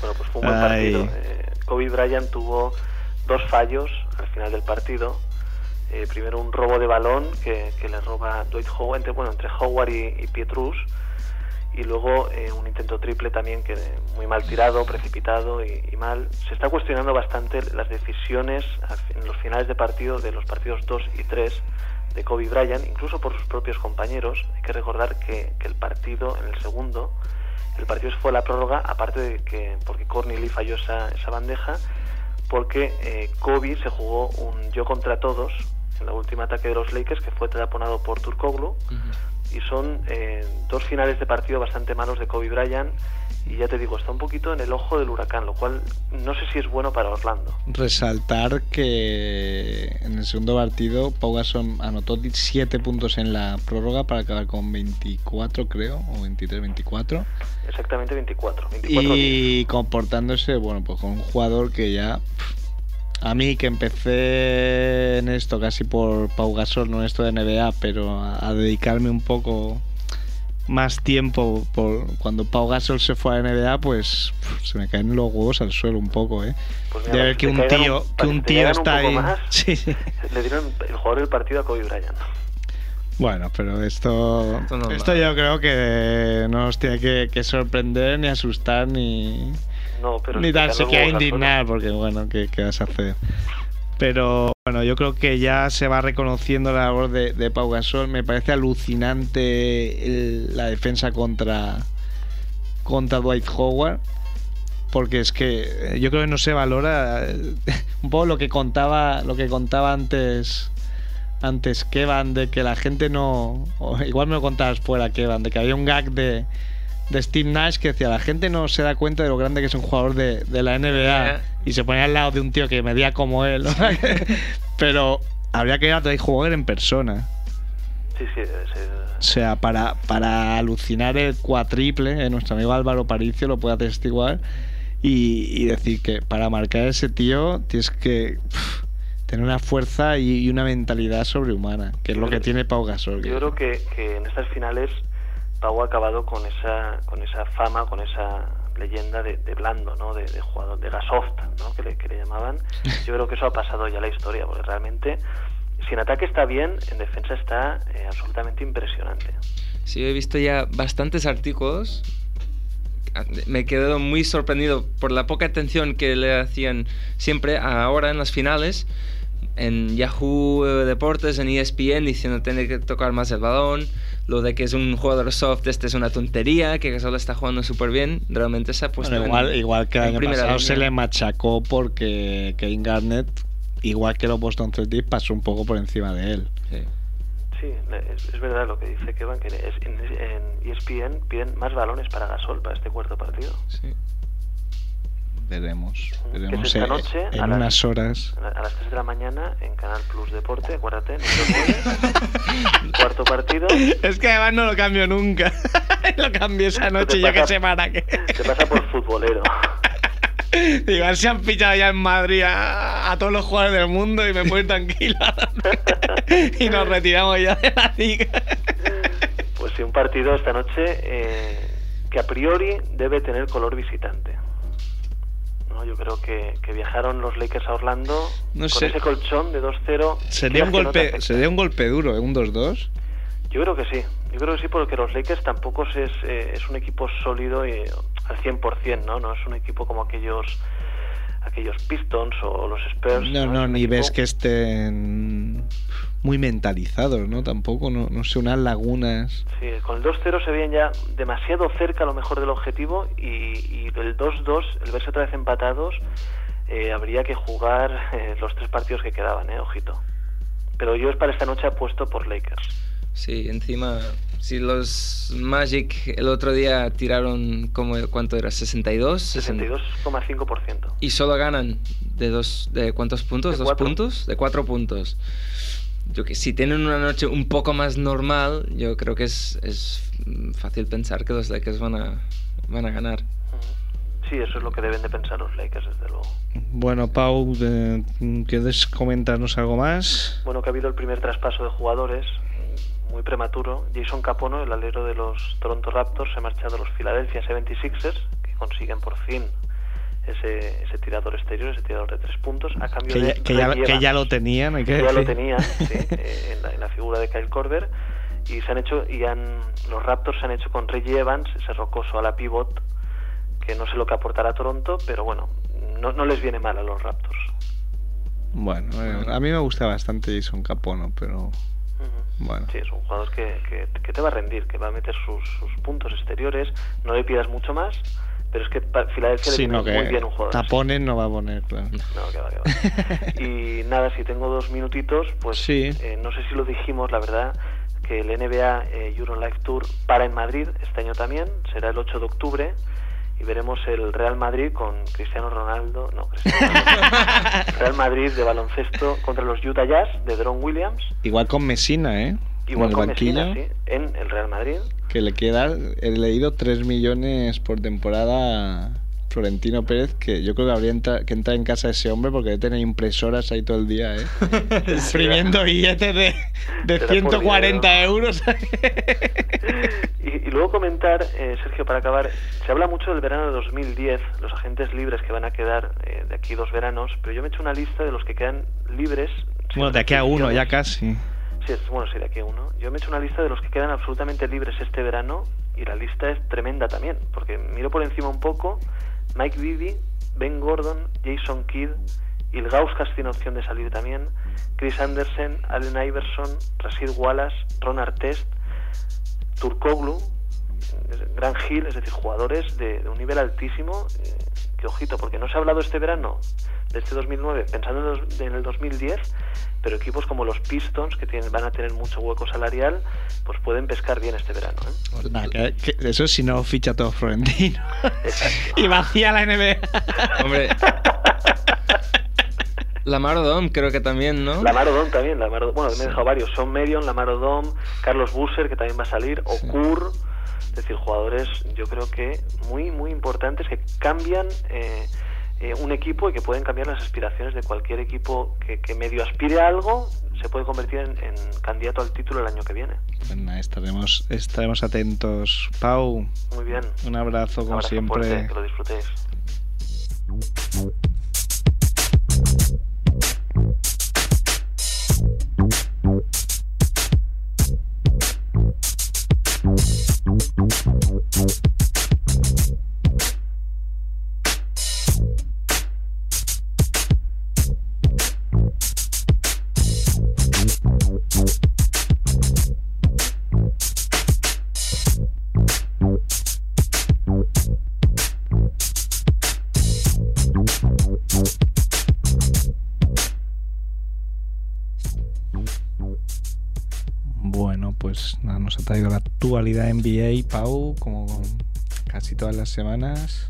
Bueno, pues fue un buen partido. Eh, Kobe Bryant tuvo dos fallos al final del partido. Eh, primero un robo de balón que, le roba Dwight Howard, entre, bueno, entre Howard y, Pietrus. Y luego eh, un intento triple también que muy mal tirado, precipitado y, mal. Se está cuestionando bastante las decisiones en los finales de partido de los partidos 2 y 3 de Kobe Bryant, incluso por sus propios compañeros. Hay que recordar que, el partido, en el segundo, el partido fue la prórroga, aparte de que, porque Courtney Lee falló esa, esa bandeja, porque eh, Kobe se jugó un yo contra todos en la última ataque de los Lakers, que fue taponado por Turkoglu, y son eh, dos finales de partido bastante malos de Kobe Bryant, y ya te digo, está un poquito en el ojo del huracán, lo cual no sé si es bueno para Orlando. Resaltar que en el segundo partido Pau Gasol anotó 7 puntos en la prórroga para acabar con 24 creo, o 23-24. Exactamente 24. 24 Y comportándose, bueno, pues con un jugador que ya... pff, A mí que empecé en esto casi por Pau Gasol, no en esto de NBA, pero a, a dedicarme un poco más tiempo por cuando Pau Gasol se fue a NBA, pues se me caen los huevos al suelo un poco, ¿eh? Pues de ver que un tío, un- que un tío un está ahí. más, Sí, *laughs* sí. Le dieron el jugador del partido a Kobe Bryant. Bueno, pero esto, Esto no esto va. yo creo que no nos tiene que, que sorprender, ni asustar, ni, No, pero ni tan siquiera indignar, porque bueno, ¿qué, qué vas a hacer? Pero bueno, yo creo que ya se va reconociendo la labor de, de Pau Gasol. Me parece alucinante el- la defensa contra, contra Dwight Howard. porque es que eh, yo creo que no se valora eh, *laughs* un poco lo que contaba lo que contaba antes antes Kevan de que la gente no igual me lo contabas fuera Kevan de que había un gag de de Steve Nash que decía la gente no se da cuenta de lo grande que es un jugador de, de la NBA y se ponía al lado de un tío que medía como él ¿no? *laughs* pero habría que ir a Howard en persona Sí, sí, ser. o sea, para, para alucinar el cuatriple, eh, nuestro amigo Álvaro Paricio lo puede atestiguar y, y decir que para marcar a ese tío tienes que tener una fuerza y, y una mentalidad sobrehumana, que es lo que tiene Pau Gasol. Yo creo que, que en estas finales Pau ha acabado con esa, con esa fama, con esa leyenda de, de blando, ¿no? De, de jugador, de gasoft, ¿no? Que le, que le llamaban. Yo creo que eso ha pasado ya la historia, porque realmente, si en ataque está bien, en defensa está eh, absolutamente impresionante. Sí, he visto ya bastantes artículos. Me he quedado muy sorprendido por la poca atención que le hacían siempre ahora en las finales. En Yahoo Deportes, en ESPN, diciendo tiene que tocar más el balón. Lo de que es un jugador soft, este es una tontería, que Gasol está jugando súper bien. Realmente se ha puesto Bueno, en- igual, igual que el año pasado se línea. le machacó porque Kevin Garnett, igual que los Boston Celtics, pasó un poco por encima de él. Sí. Sí, es, es verdad lo que dice Kevin, que es- en, en E ESPN piden más balones para Gasol para este cuarto partido. Sí. Veremos. Que es Veremos esta eh, noche en a las- unas horas. A la- a las 3 de la mañana en Canal Plus Deporte, acuérdate, no. *laughs* Cuarto partido. Es que además no lo cambio nunca. *laughs* lo cambié esa noche, qué pasa- sé para qué. Te pasa por futbolero. *laughs* Igual se han fichado ya en Madrid a, a todos los jugadores del mundo y me puedo ir tranquilo. y nos retiramos ya de la liga. Pues sí, un partido esta noche eh, que a priori debe tener color visitante. ¿No? Yo creo que, que viajaron los Lakers a Orlando No con ese colchón de 2-0. Sería un no golpe, sería un golpe duro, ¿eh? un 2-2. Yo creo que sí. Yo creo que sí, porque los Lakers tampoco es, eh, es un equipo sólido y, al 100%, ¿no? No es un equipo como aquellos aquellos Pistons o los Spurs. No, no, ni ves que estén muy mentalizados, ¿no? Tampoco, no, no sé, unas lagunas. Sí, con el 2-0 se veían ya demasiado cerca a lo mejor del objetivo y, y del 2-2, el verse otra vez empatados, eh, habría que jugar eh, los tres partidos que quedaban, eh, ojito. Pero yo es para esta noche apuesto por Lakers. Sí, encima, si los Magic el otro día tiraron, como, ¿cuánto era? ¿62? 62,5%. Y solo ganan de dos, de cuántos puntos? De ¿Dos cuatro. puntos? De cuatro puntos. Yo que si tienen una noche un poco más normal, yo creo que es, es fácil pensar que los Lakers van a, van a ganar. Sí, eso es lo que deben de pensar los Lakers, desde luego. Bueno, Pau, eh, ¿quieres comentarnos algo más? Bueno, que ha habido el primer traspaso de jugadores, muy prematuro. Jason Capono, el alero de los Toronto Raptors, se ha marchado a los Philadelphia 76ers, que consiguen por fin ese, ese tirador exterior, ese tirador de tres puntos, a cambio Que de ya, que ya- que lo tenían, hay que ya lo tenían *laughs* sí, eh, en, la, en la figura de Kyle Korver y se han hecho y han los Raptors se han hecho con Reggie Evans ese rocoso a la pivot que no sé lo que aportará Toronto pero bueno no, no les viene mal a los Raptors. Bueno, eh, a mí me gusta bastante Jason Capono, pero bueno. sí es un jugador que, que, que te va a rendir que va a meter sus, sus puntos exteriores no le pidas mucho más pero es que Filadelfia le Sí, viene no, muy bien un jugador así. tapones no va a poner, claro. No, que va, que va. *laughs* Y nada, si tengo dos minutitos, pues Sí. eh, no sé si lo dijimos, la verdad, que el NBA eh, Euro Live Tour para en Madrid este año también, será el 8 de octubre, y veremos el Real Madrid con Cristiano Ronaldo, no, Cristiano Ronaldo, *laughs* Real Madrid de baloncesto contra los Utah Jazz de Deron Williams, Igual con Mesina, ¿eh? Igual en el con banquillo, Messina, sí, en el Real Madrid. que le queda, he leído 3 millones por temporada a Florentino Pérez, que yo creo que habría entra- que entrar en casa de ese hombre porque debe tener impresoras ahí todo el día, ¿eh? *laughs* Imprimiendo billetes de, de Será por 140 dinero. euros. *laughs* *laughs* Y, y luego comentar, eh, Sergio, para acabar, se habla mucho del verano de 2010, los agentes libres que van a quedar eh, de aquí dos veranos, pero yo me he hecho una lista de los que quedan libres. bueno, de aquí a uno, ya casi. Sí, es- bueno, sí, de aquí a uno. Yo me he hecho una lista de los que quedan absolutamente libres este verano y la lista es tremenda también, porque miro por encima un poco, Mike Bibby, Ben Gordon, Jason Kidd, Ilgauskas tiene opción de salir también, Chris Anderson, Allen Iverson, Rasir Wallace, Ron Artest, Turkoglu, Gran Hill, es decir, jugadores de, de un nivel altísimo eh, que ojito, porque no se ha hablado este verano de este 2009 pensando en, el 2010, pero equipos como los Pistons, que tienen, van a tener mucho hueco salarial, pues pueden pescar bien este verano. ¿eh? Nah, que- que eso si no ficha todo Florentino. Exacto. *laughs* y vacía la NBA. Hombre. *laughs* Lamar Odom creo que también, ¿no? Lamar Odom también, Lamar Odom- bueno, me he dejado varios, Son Medion, Lamar Odom, Carlos Busser, que también va a salir, Okur, es decir, jugadores yo creo que muy, muy importantes que cambian eh, eh, un equipo y que pueden cambiar las aspiraciones de cualquier equipo que, que medio aspire a algo, se puede convertir en, en candidato al título el año que viene. Nada, estaremos, estaremos atentos. Pau, Muy bien. un abrazo Un como abrazo siempre. fuerte, que lo disfrutéis. Actualidad NBA, Pau, como casi todas las semanas.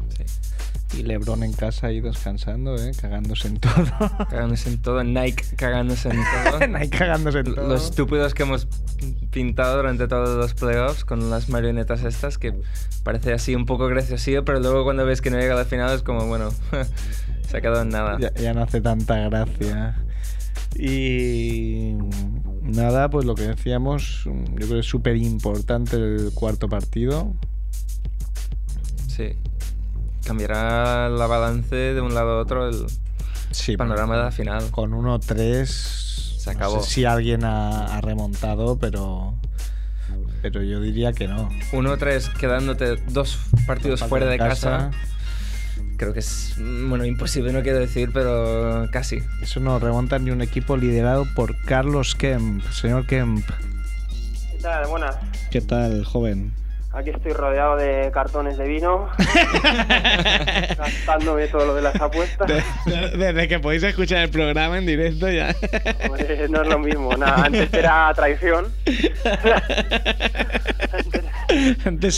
Y Lebron en casa ahí descansando, ¿eh? cagándose en todo. *laughs* Cagándose en todo, Nike cagándose en todo. *laughs* Ahí cagándose en todo. Los estúpidos que hemos pintado durante todos los playoffs con las marionetas estas que parece así un poco graciosillo, pero luego cuando ves que no llega a la final es como, bueno, *laughs* se ha quedado en nada. Ya, ya no hace tanta gracia. Y nada, pues lo que decíamos, yo creo que es súper importante el cuarto partido. Sí. Cambiará la balance de un lado a otro el Sí, panorama de la final. Con 1-3 se acabó. No sé si alguien ha, ha remontado, pero pero yo diría que no. 1-3 quedándote dos partidos Falta fuera de casa. Creo que es, bueno, imposible, no quiero decir, pero casi. Eso no remonta ni un equipo liderado por Carlos Kemp. Señor Kemp, ¿Qué tal? Buenas. ¿qué tal, joven? Aquí estoy rodeado de cartones de vino, *laughs* gastándome todo lo de las apuestas. Desde que podéis escuchar el programa en directo ya. Hombre, no es lo mismo, nada, antes era traición. Antes *laughs*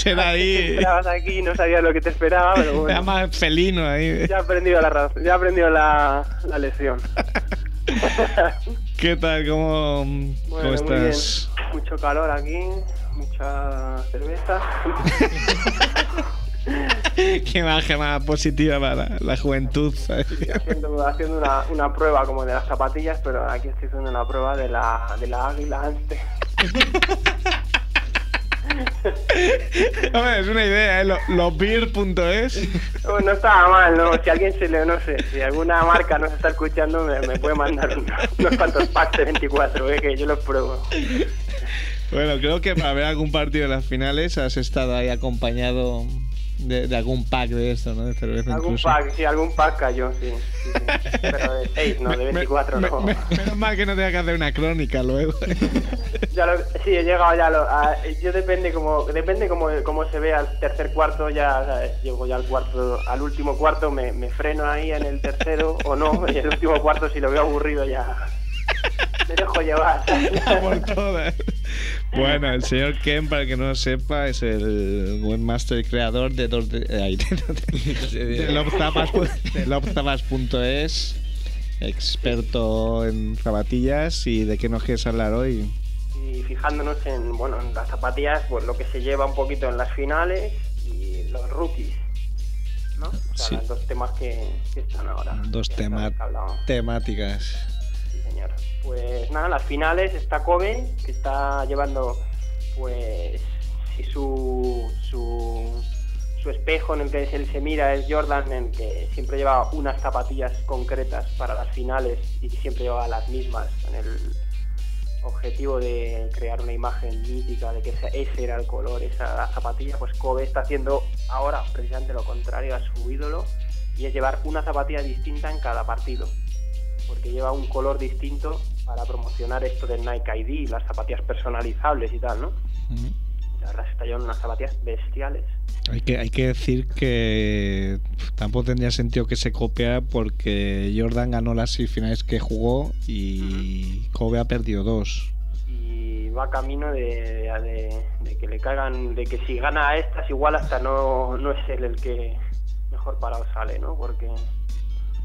era ahí. Esperabas aquí y no sabías lo que te esperaba, pero *laughs* Era bueno. más felino ahí. Ya he aprendido la, ya he aprendido la, la lección. *laughs* ¿Qué tal? ¿Cómo, cómo Bueno, muy estás? bien. Mucho calor aquí, mucha cerveza. *laughs* Qué imagen más positiva para la juventud. haciendo, haciendo una, una prueba como de las zapatillas, pero aquí estoy haciendo una prueba de la, de la águila antes. *laughs* Hombre, es una idea, ¿eh? Lo- Lobeer.es. No, no estaba mal, ¿no? Si alguien se le, no sé, si alguna marca nos está escuchando, me, me puede mandar un- unos cuantos packs de 24, ¿eh? que yo los pruebo. Bueno, creo que para ver algún partido de las finales has estado ahí acompañado de, de algún pack de esto, ¿no? De cerveza Algún incluso. pack, sí, algún pack cayó, sí. sí, sí. Pero de 6, no, de Me- 24 me- no. me- menos mal que no tenga que hacer una crónica luego. *laughs* Ya lo- sí, he llegado ya. Lo, a- yo depende como depende como, como se ve al tercer cuarto, ya ¿sabes? llego ya al cuarto, al último cuarto, me, me freno ahí en el tercero o no, y el último cuarto si lo veo aburrido ya *laughs* me dejo llevar. *laughs* Por todas. Bueno, el señor Ken, para el que no lo sepa, es el webmaster y creador de dos de, ay, de, de, de lobzapas- de lobzapas.es, experto en zapatillas y de qué nos quieres hablar hoy. Y fijándonos en, bueno, en las zapatillas, pues lo que se lleva un poquito en las finales y los rookies. ¿No? O sea, Sí. los dos temas que, que están ahora. Dos que tema- estamos hablando. temáticas. Señor. Pues nada, las finales está Kobe, que está llevando pues sí, su, su, su espejo en el que él se mira es Jordan, en el que siempre lleva unas zapatillas concretas para las finales y siempre lleva las mismas en el objetivo de crear una imagen mítica de que ese, era el color, esa la zapatilla, pues Kobe está haciendo ahora precisamente lo contrario a su ídolo y es llevar una zapatilla distinta en cada partido porque lleva un color distinto para promocionar esto del Nike ID, las zapatillas personalizables y tal, ¿no? La verdad es que está llevando unas zapatillas bestiales. Hay que, hay que decir que tampoco tendría sentido que se copiara porque Jordan ganó las seis finales que jugó y Kobe ha perdido dos. Y va camino de, de- de que le caigan, de que si gana a estas, igual hasta no, no es él el que mejor parado sale, ¿no? Porque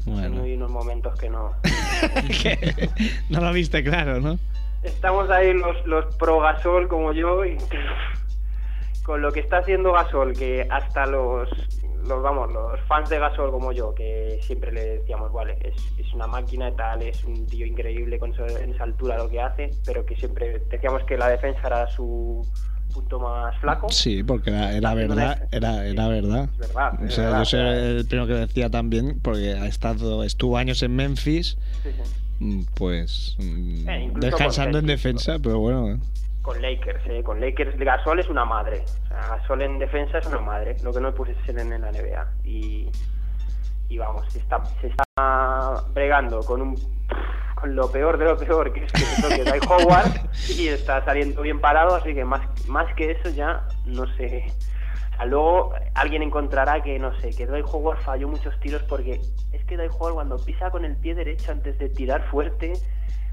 Bueno, hay unos momentos que no. *laughs* no lo viste claro, ¿no? Estamos ahí los, los pro Gasol como yo y con lo que está haciendo Gasol, que hasta los, los vamos, los fans de Gasol como yo, que siempre le decíamos, vale, es, es una máquina y tal, es un tío increíble con eso- en esa altura lo que hace, pero que siempre decíamos que la defensa era su punto más flaco. Sí, porque era, era verdad, era, era verdad. Es verdad, O sea, verdad, yo soy el primero que decía también, porque ha estado, estuvo años en Memphis, sí, sí. mm, pues mm, Eh, descansando en defensa, pero bueno. Con Lakers, eh, con Lakers Gasol es una madre. O sea, Gasol en defensa es una madre. Lo que no puede ser en, en la NBA. Y, y vamos, se está, se está bregando con un con lo peor de lo peor, que es que se toque Howard *laughs* y está saliendo bien parado, así que más, más que eso ya no sé. O sea, luego alguien encontrará que, no sé, que Dwight Howard falló muchos tiros porque es que Dwight Howard cuando pisa con el pie derecho antes de tirar fuerte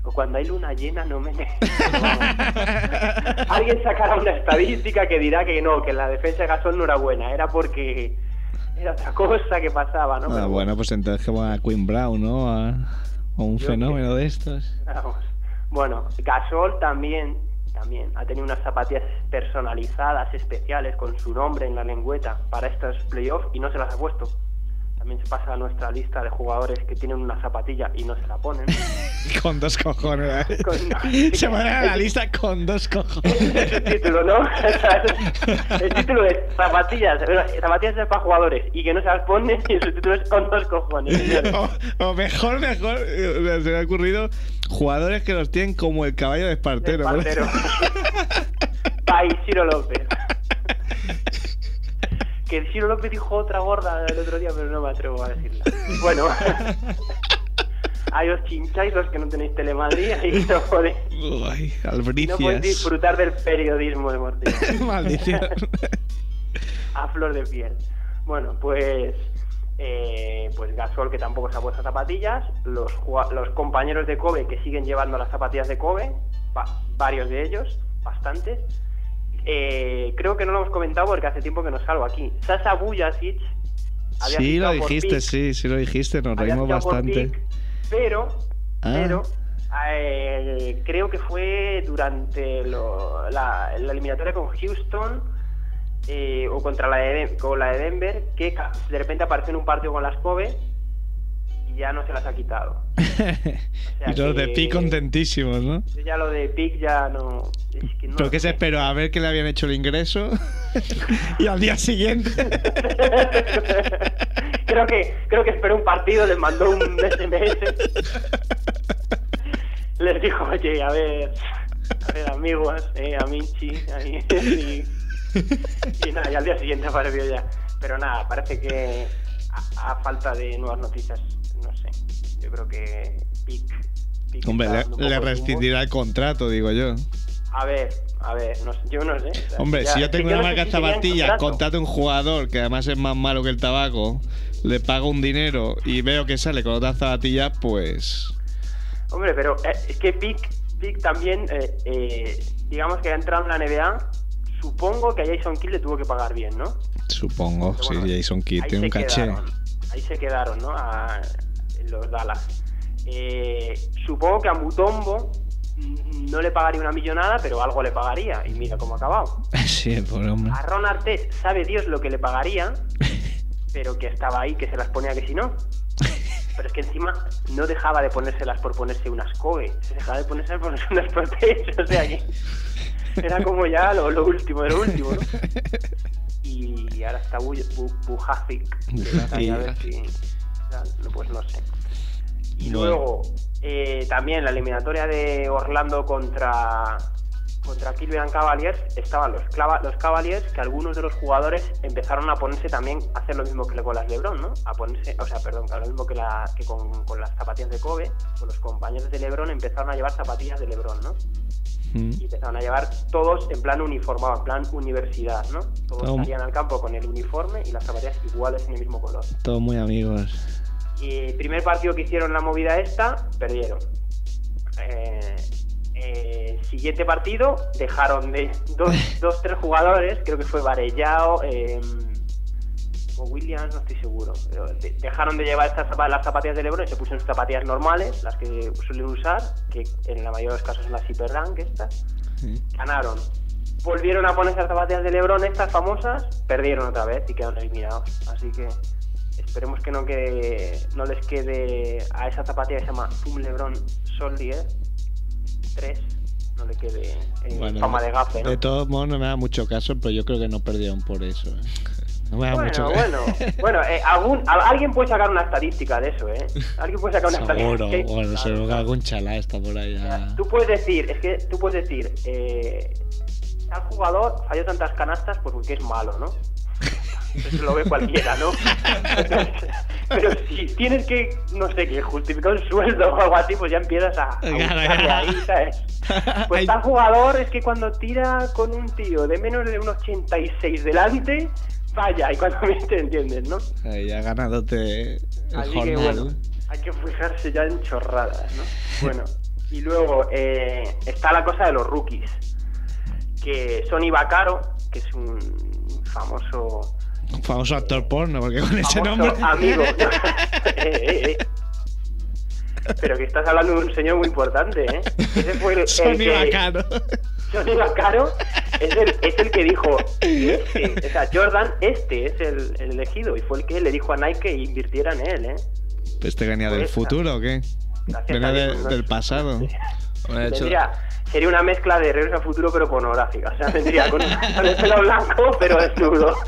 o cuando hay luna llena no me... *laughs* *laughs* Alguien sacará una estadística que dirá que no, que la defensa de Gasol no era buena, era porque era otra cosa que pasaba, ¿no? Ah, Pero bueno, pues entonces que a Queen Brown, ¿no? A, a un Yo fenómeno de estos. Bueno, Gasol también, también ha tenido unas zapatillas personalizadas, especiales, con su nombre en la lengüeta para estos playoffs y no se las ha puesto. También se pasa a nuestra lista de jugadores que tienen una zapatilla y no se la ponen. *laughs* Con dos cojones. ¿eh? Con- *laughs* Se pone a la lista con dos cojones. es *laughs* el título, ¿no? el título es zapatillas, zapatillas es para jugadores y que no se las ponen y el título es con dos cojones. O, o mejor, mejor, eh, se me ha ocurrido jugadores que los tienen como el caballo de Espartero. ¿no? Espartero. Ciro López. Que Ciro López dijo otra gorda el otro día, pero no me atrevo a decirla. *laughs* Bueno, *laughs* ahí os chincháis los que no tenéis telemadrid *laughs* y no podéis, Uy, no podéis disfrutar del periodismo deportivo. Maldición. a flor de piel. Bueno, pues eh, pues Gasol que tampoco se ha puesto zapatillas, los, los compañeros de Kobe que siguen llevando las zapatillas de Kobe, va- varios de ellos, bastantes. Eh, creo que no lo hemos comentado porque hace tiempo que no salgo aquí. Sasa Bujasic Sí, lo dijiste, Pick, sí, sí lo dijiste, nos reímos bastante. Pick, pero, Ah. pero eh, creo que fue durante lo- la, la eliminatoria con Houston eh, o contra la de, con la de Denver que de repente apareció en un partido con las Kobe ya no se las ha quitado. *laughs* sea y los de que- Pi contentísimos, ¿no? Ya lo de Pick ya no... es que no ¿Pero lo qué se esperó? ¿A ver que le habían hecho el ingreso? *laughs* y al día siguiente. *laughs* creo que creo que esperó un partido, les mandó un SMS. les dijo, oye, a ver, a ver amigos, eh, a Minchi, ahí, y, y nada, y al día siguiente apareció ya. Pero nada, parece que a, a falta de nuevas noticias, no sé, yo creo que Pick... Pick Hombre, le, le rescindirá el contrato, digo yo. A ver, a ver, no sé, yo no sé. o sea, Hombre, ya- si yo tengo una marca de zapatillas, contrato. a un jugador que además es más malo que el tabaco, le pago un dinero y veo que sale con otras zapatillas, pues. Hombre, pero eh, es que Pick, Pick también, eh, eh, digamos que ha entrado en la NBA, supongo que a Jason Kidd le tuvo que pagar bien, ¿no? Supongo, Pero sí, bueno, Jason Kidd tiene un caché. quedaron, ahí se quedaron, ¿no? A- los Dallas. Eh, supongo que a Mutombo mm, no le pagaría una millonada, pero algo le pagaría. Y mira cómo ha acabado. *laughs* sí, pobre hombre. A Ron Artest sabe Dios lo que le pagaría, *laughs* pero que estaba ahí, que se las ponía que si no. *laughs* Pero es que encima no dejaba de ponérselas por ponerse unas Kobe, se dejaba de ponérselas por ponerse unas Protege, o sea que era como ya lo, lo último de lo último, ¿no? Y ahora está Bu- Bu- Bujacic, pues no sé. Y luego, eh, también la eliminatoria de Orlando contra, contra Cleveland Cavaliers estaban los, clava- los Cavaliers que algunos de los jugadores empezaron a ponerse también a hacer lo mismo que con las LeBron, ¿no? A ponerse, o sea, perdón, lo mismo que, la, que con, con las zapatillas de Kobe, con los compañeros de LeBron empezaron a llevar zapatillas de LeBron, ¿no? Mm. Y empezaron a llevar todos en plan uniformado, en plan universidad, ¿no? Todos salían al campo con el uniforme y las zapatillas iguales en el mismo color. Todos muy amigos. Y el primer partido que hicieron la movida esta, perdieron. Eh, eh, siguiente partido, dejaron de dos, *laughs* dos tres jugadores, creo que fue Varellao eh, o Williams, no estoy seguro. Dejaron de llevar estas las zapatillas de Lebron y se pusieron sus zapatillas normales, las que suelen usar, que en la mayoría de los casos son las Hyper Dunk estas. Sí. Ganaron. Volvieron a ponerse las zapatillas de Lebron, estas famosas, perdieron otra vez y quedaron eliminados. Así que esperemos que no quede, no les quede a esa zapatilla que se llama Zoom Lebron Soldier 3, no le quede eh, Bueno, fama de gafe, ¿no? De todos modos, no me da mucho caso, pero yo creo que no perdieron por eso. ¿eh? No me da Bueno, mucho bueno, *laughs* bueno, eh, algún, a- alguien puede sacar una estadística de eso, ¿eh? Alguien puede sacar una Seguro, estadística. bueno, seguro que algún chalá está por ahí. ya. Tú puedes decir, es que tú puedes decir, eh, tal jugador falló tantas canastas pues porque es malo, ¿no? *laughs* Eso lo ve cualquiera, ¿no? *laughs* Pero si tienes que, no sé, que justificar un sueldo o algo así, pues ya empiezas a, a ahí, ¿sabes? Pues tal jugador es que cuando tira con un tío de menos de un 86 delante, vaya, y cuando *laughs* te entiendes, ¿no? Ahí ya ganándote el Así que jornal. bueno, hay que fijarse ya en chorradas, ¿no? *laughs* Bueno, y luego eh, está la cosa de los rookies, que Sonny Bacaro, que es un famoso, Un famoso actor porno, porque con ese nombre. amigo, *laughs* Eh, eh, eh. pero que estás hablando de un señor muy importante, ¿eh? Ese fue el, el Sony que- Bacano. Es el, es el que dijo, este, o sea, Jordan, este es el, el elegido, y fue el que le dijo a Nike que invirtiera en él, ¿eh? ¿Este venía del Pues, futuro o qué? Gracias Venía a de- Dios, ¿no? del pasado. Sí. Bueno, de hecho, Tendría- sería una mezcla de Regreso al Futuro pero pornográfica. O sea, vendría con, *laughs* con el pelo blanco pero desnudo. *laughs*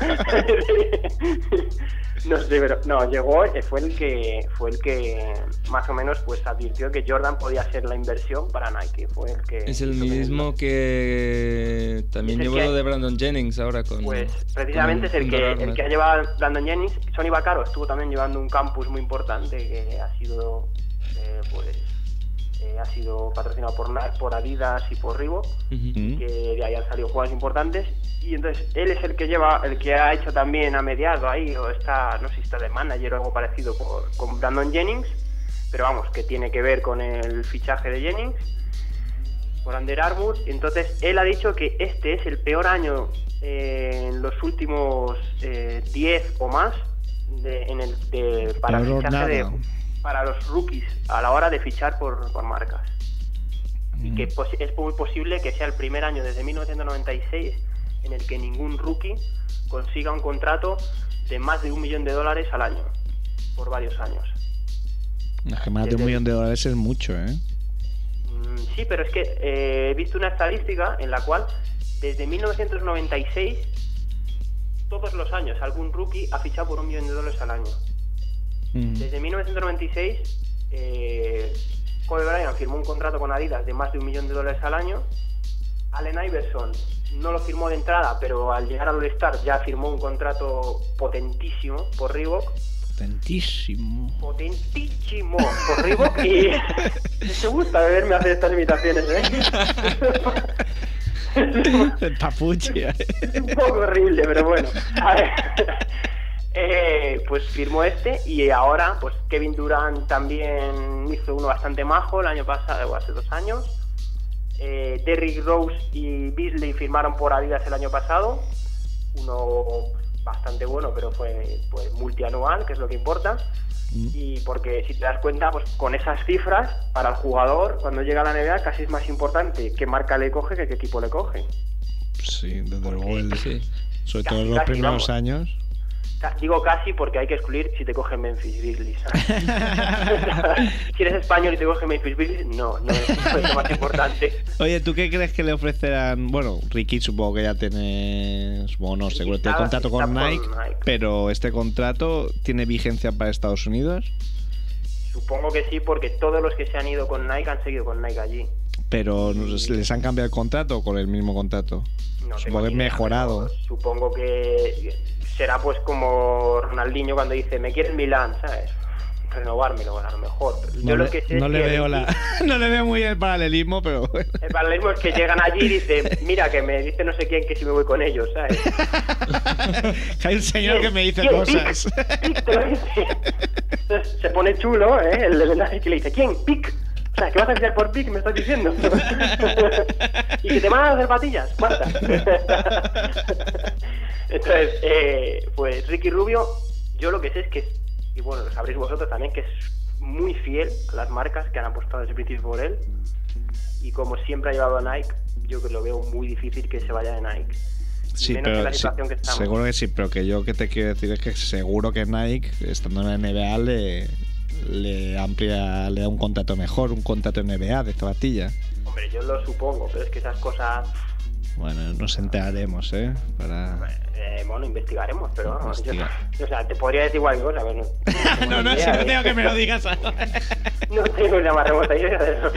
no sé, pero no, llegó, eh, fue el que fue el que más o menos pues advirtió que Jordan podía ser la inversión para Nike. Fue el que es el mismo que también llevó lo de Brandon Jennings ahora con. Pues precisamente es el que, el que ha llevado Brandon Jennings. Sonny Vaccaro estuvo también llevando un campus muy importante que ha sido eh, pues eh, ha sido patrocinado por, por Adidas y por Reebok. Mm. que de ahí han salido jugadores importantes y entonces él es el que lleva el que ha hecho también a mediado ahí o está no sé si está de manager o algo parecido por- con Brandon Jennings pero vamos que tiene que ver con el fichaje de Jennings por Under Armour entonces él ha dicho que este es el peor año eh, en los últimos eh, 10 o más de, en el, de- para Peor fichaje de-. Para los rookies a la hora de fichar por, por marcas y que posi- es muy posible que sea el primer año desde 1996 en el que ningún rookie consiga un contrato de más de un millón de dólares al año por varios años. Es que más de un millón de dólares es mucho, ¿eh? Mm, Sí, pero es que eh, he visto una estadística en la cual desde 1996 todos los años algún rookie ha fichado por un millón de dólares al año. Mm. Desde 1996, eh, Kobe Bryant firmó un contrato con Adidas de más de un millón de dólares al año. Allen Iverson no lo firmó de entrada, pero al llegar al All-Star ya firmó un contrato potentísimo por Reebok. Potentísimo. Potentísimo por Reebok. Y *laughs* te gusta verme hacer estas imitaciones, ¿eh? *laughs* *laughs* ¿eh? un poco horrible, pero bueno. A ver. Eh, pues firmó este y ahora pues Kevin Durant también hizo uno bastante majo el año pasado o hace dos años. Eh, Derrick Rose y Beasley firmaron por Adidas el año pasado. Uno bastante bueno, pero fue pues, multianual, que es lo que importa. Y porque si te das cuenta, pues con esas cifras, para el jugador, cuando llega a la NBA, casi es más importante qué marca le coge que qué equipo le coge. Sí, desde luego. el- Sí. Sobre Casi, todo en los primeros vamos. años. Digo casi porque hay que excluir si te coge Memphis Grizzlies. *laughs* si eres español y te coge Memphis Grizzlies, no, no es, lo más importante. Oye, ¿tú qué crees que le ofrecerán? Bueno, Ricky supongo que ya tiene, supongo no, seguro tiene contrato con con Nike, Nike. pero este contrato tiene vigencia para Estados Unidos. Supongo que sí, porque todos los que se han ido con Nike han seguido con Nike allí. Pero ¿nos- ¿les han cambiado el contrato o con el mismo contrato? No Supongo que mejorado. Supongo que será pues como Ronaldinho cuando dice, me quiere el Milán, ¿sabes? Renovármelo, a lo mejor. Yo No, lo que sé no es le que veo la, *laughs* no le veo muy el paralelismo, pero bueno. El paralelismo es que llegan allí y dicen, mira, que me dice no sé quién que si me voy con ellos, ¿sabes? *laughs* Hay un señor que me dice cosas. Pic, Pic, se pone chulo, ¿eh? El enlace que le dice, ¿quién? Pic. O sea, ¿qué vas a fichar por Pic? Me estás diciendo. *laughs* y que te van a hacer patillas. ¿Cuántas? *laughs* Entonces, eh, pues Ricky Rubio, yo lo que sé es que, y bueno, lo sabréis vosotros también, que es muy fiel a las marcas que han apostado desde el principio por él. Y como siempre ha llevado a Nike, yo que lo veo muy difícil que se vaya de Nike. Sí, Menos en pero la sí, situación que estamos. seguro que sí, pero que yo que te quiero decir es que seguro que Nike, estando en la NBA, le, le amplia, le da un contrato mejor, un contrato NBA de zapatilla. Hombre, yo lo supongo, pero es que esas cosas, Bueno, nos enteraremos, ¿eh? Para... eh, bueno, investigaremos, pero vamos, yo- o sea, te podría decir igual cosa, pero no, *laughs* No, no, si no tengo que me lo digas. *laughs* No tengo la más remota idea de eso.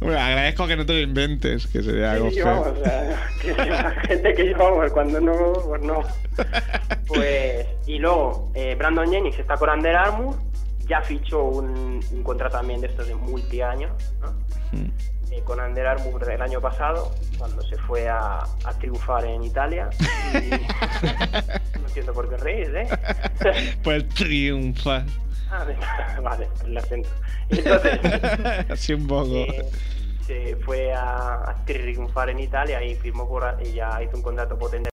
Bueno, agradezco que no te lo inventes, que sería algo Sí, vamos, o sea, que la gente que llevamos cuando no, pues no. *laughs* Pues, y luego, eh, Brandon Jennings está con Under Armour, ya fichó un, un contrato también de estos de multiaños, ¿no? Mm. Eh, con Under Armour el año pasado, cuando se fue a, a triunfar en Italia. *laughs* Y... no entiendo por qué reís, ¿eh? *laughs* Pues triunfa. Ah, vale, el acento. Entonces, *laughs* Así un poco. eh, se fue a, a triunfar en Italia y firmó por y ya hizo un contrato potente.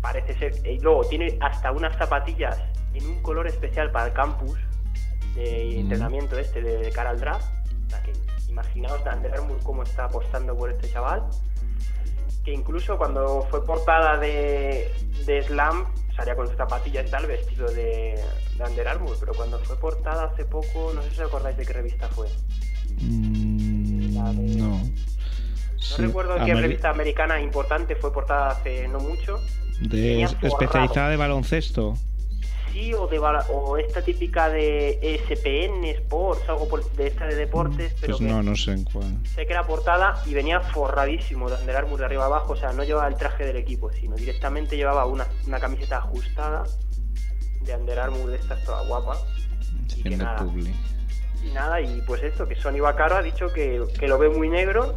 Parece ser. Y luego tiene hasta unas zapatillas en un color especial para el campus de Mm. entrenamiento este de, de cara al draft. O sea que imaginaos de Under Armour cómo está apostando por este chaval. Que incluso cuando fue portada de, de Slam salía con sus zapatillas y tal vestido de, de Under Armour, pero cuando fue portada hace poco, no sé si os acordáis de qué revista fue. Mm, La de- no. No Sí, recuerdo qué Ameri- revista americana importante fue portada hace no mucho. De, especializada de baloncesto. O, de, bala- o esta típica de ESPN Sports, algo por- de esta de deportes, pero Pues que no, no sé en cuál. sé que era portada y venía forradísimo de Under Armour de arriba abajo, o sea, no llevaba el traje del equipo, sino directamente llevaba una, una camiseta ajustada de Under Armour de estas toda guapa. Nada. Y nada, y pues esto, que Sony Vaccaro ha dicho que, que lo ve muy negro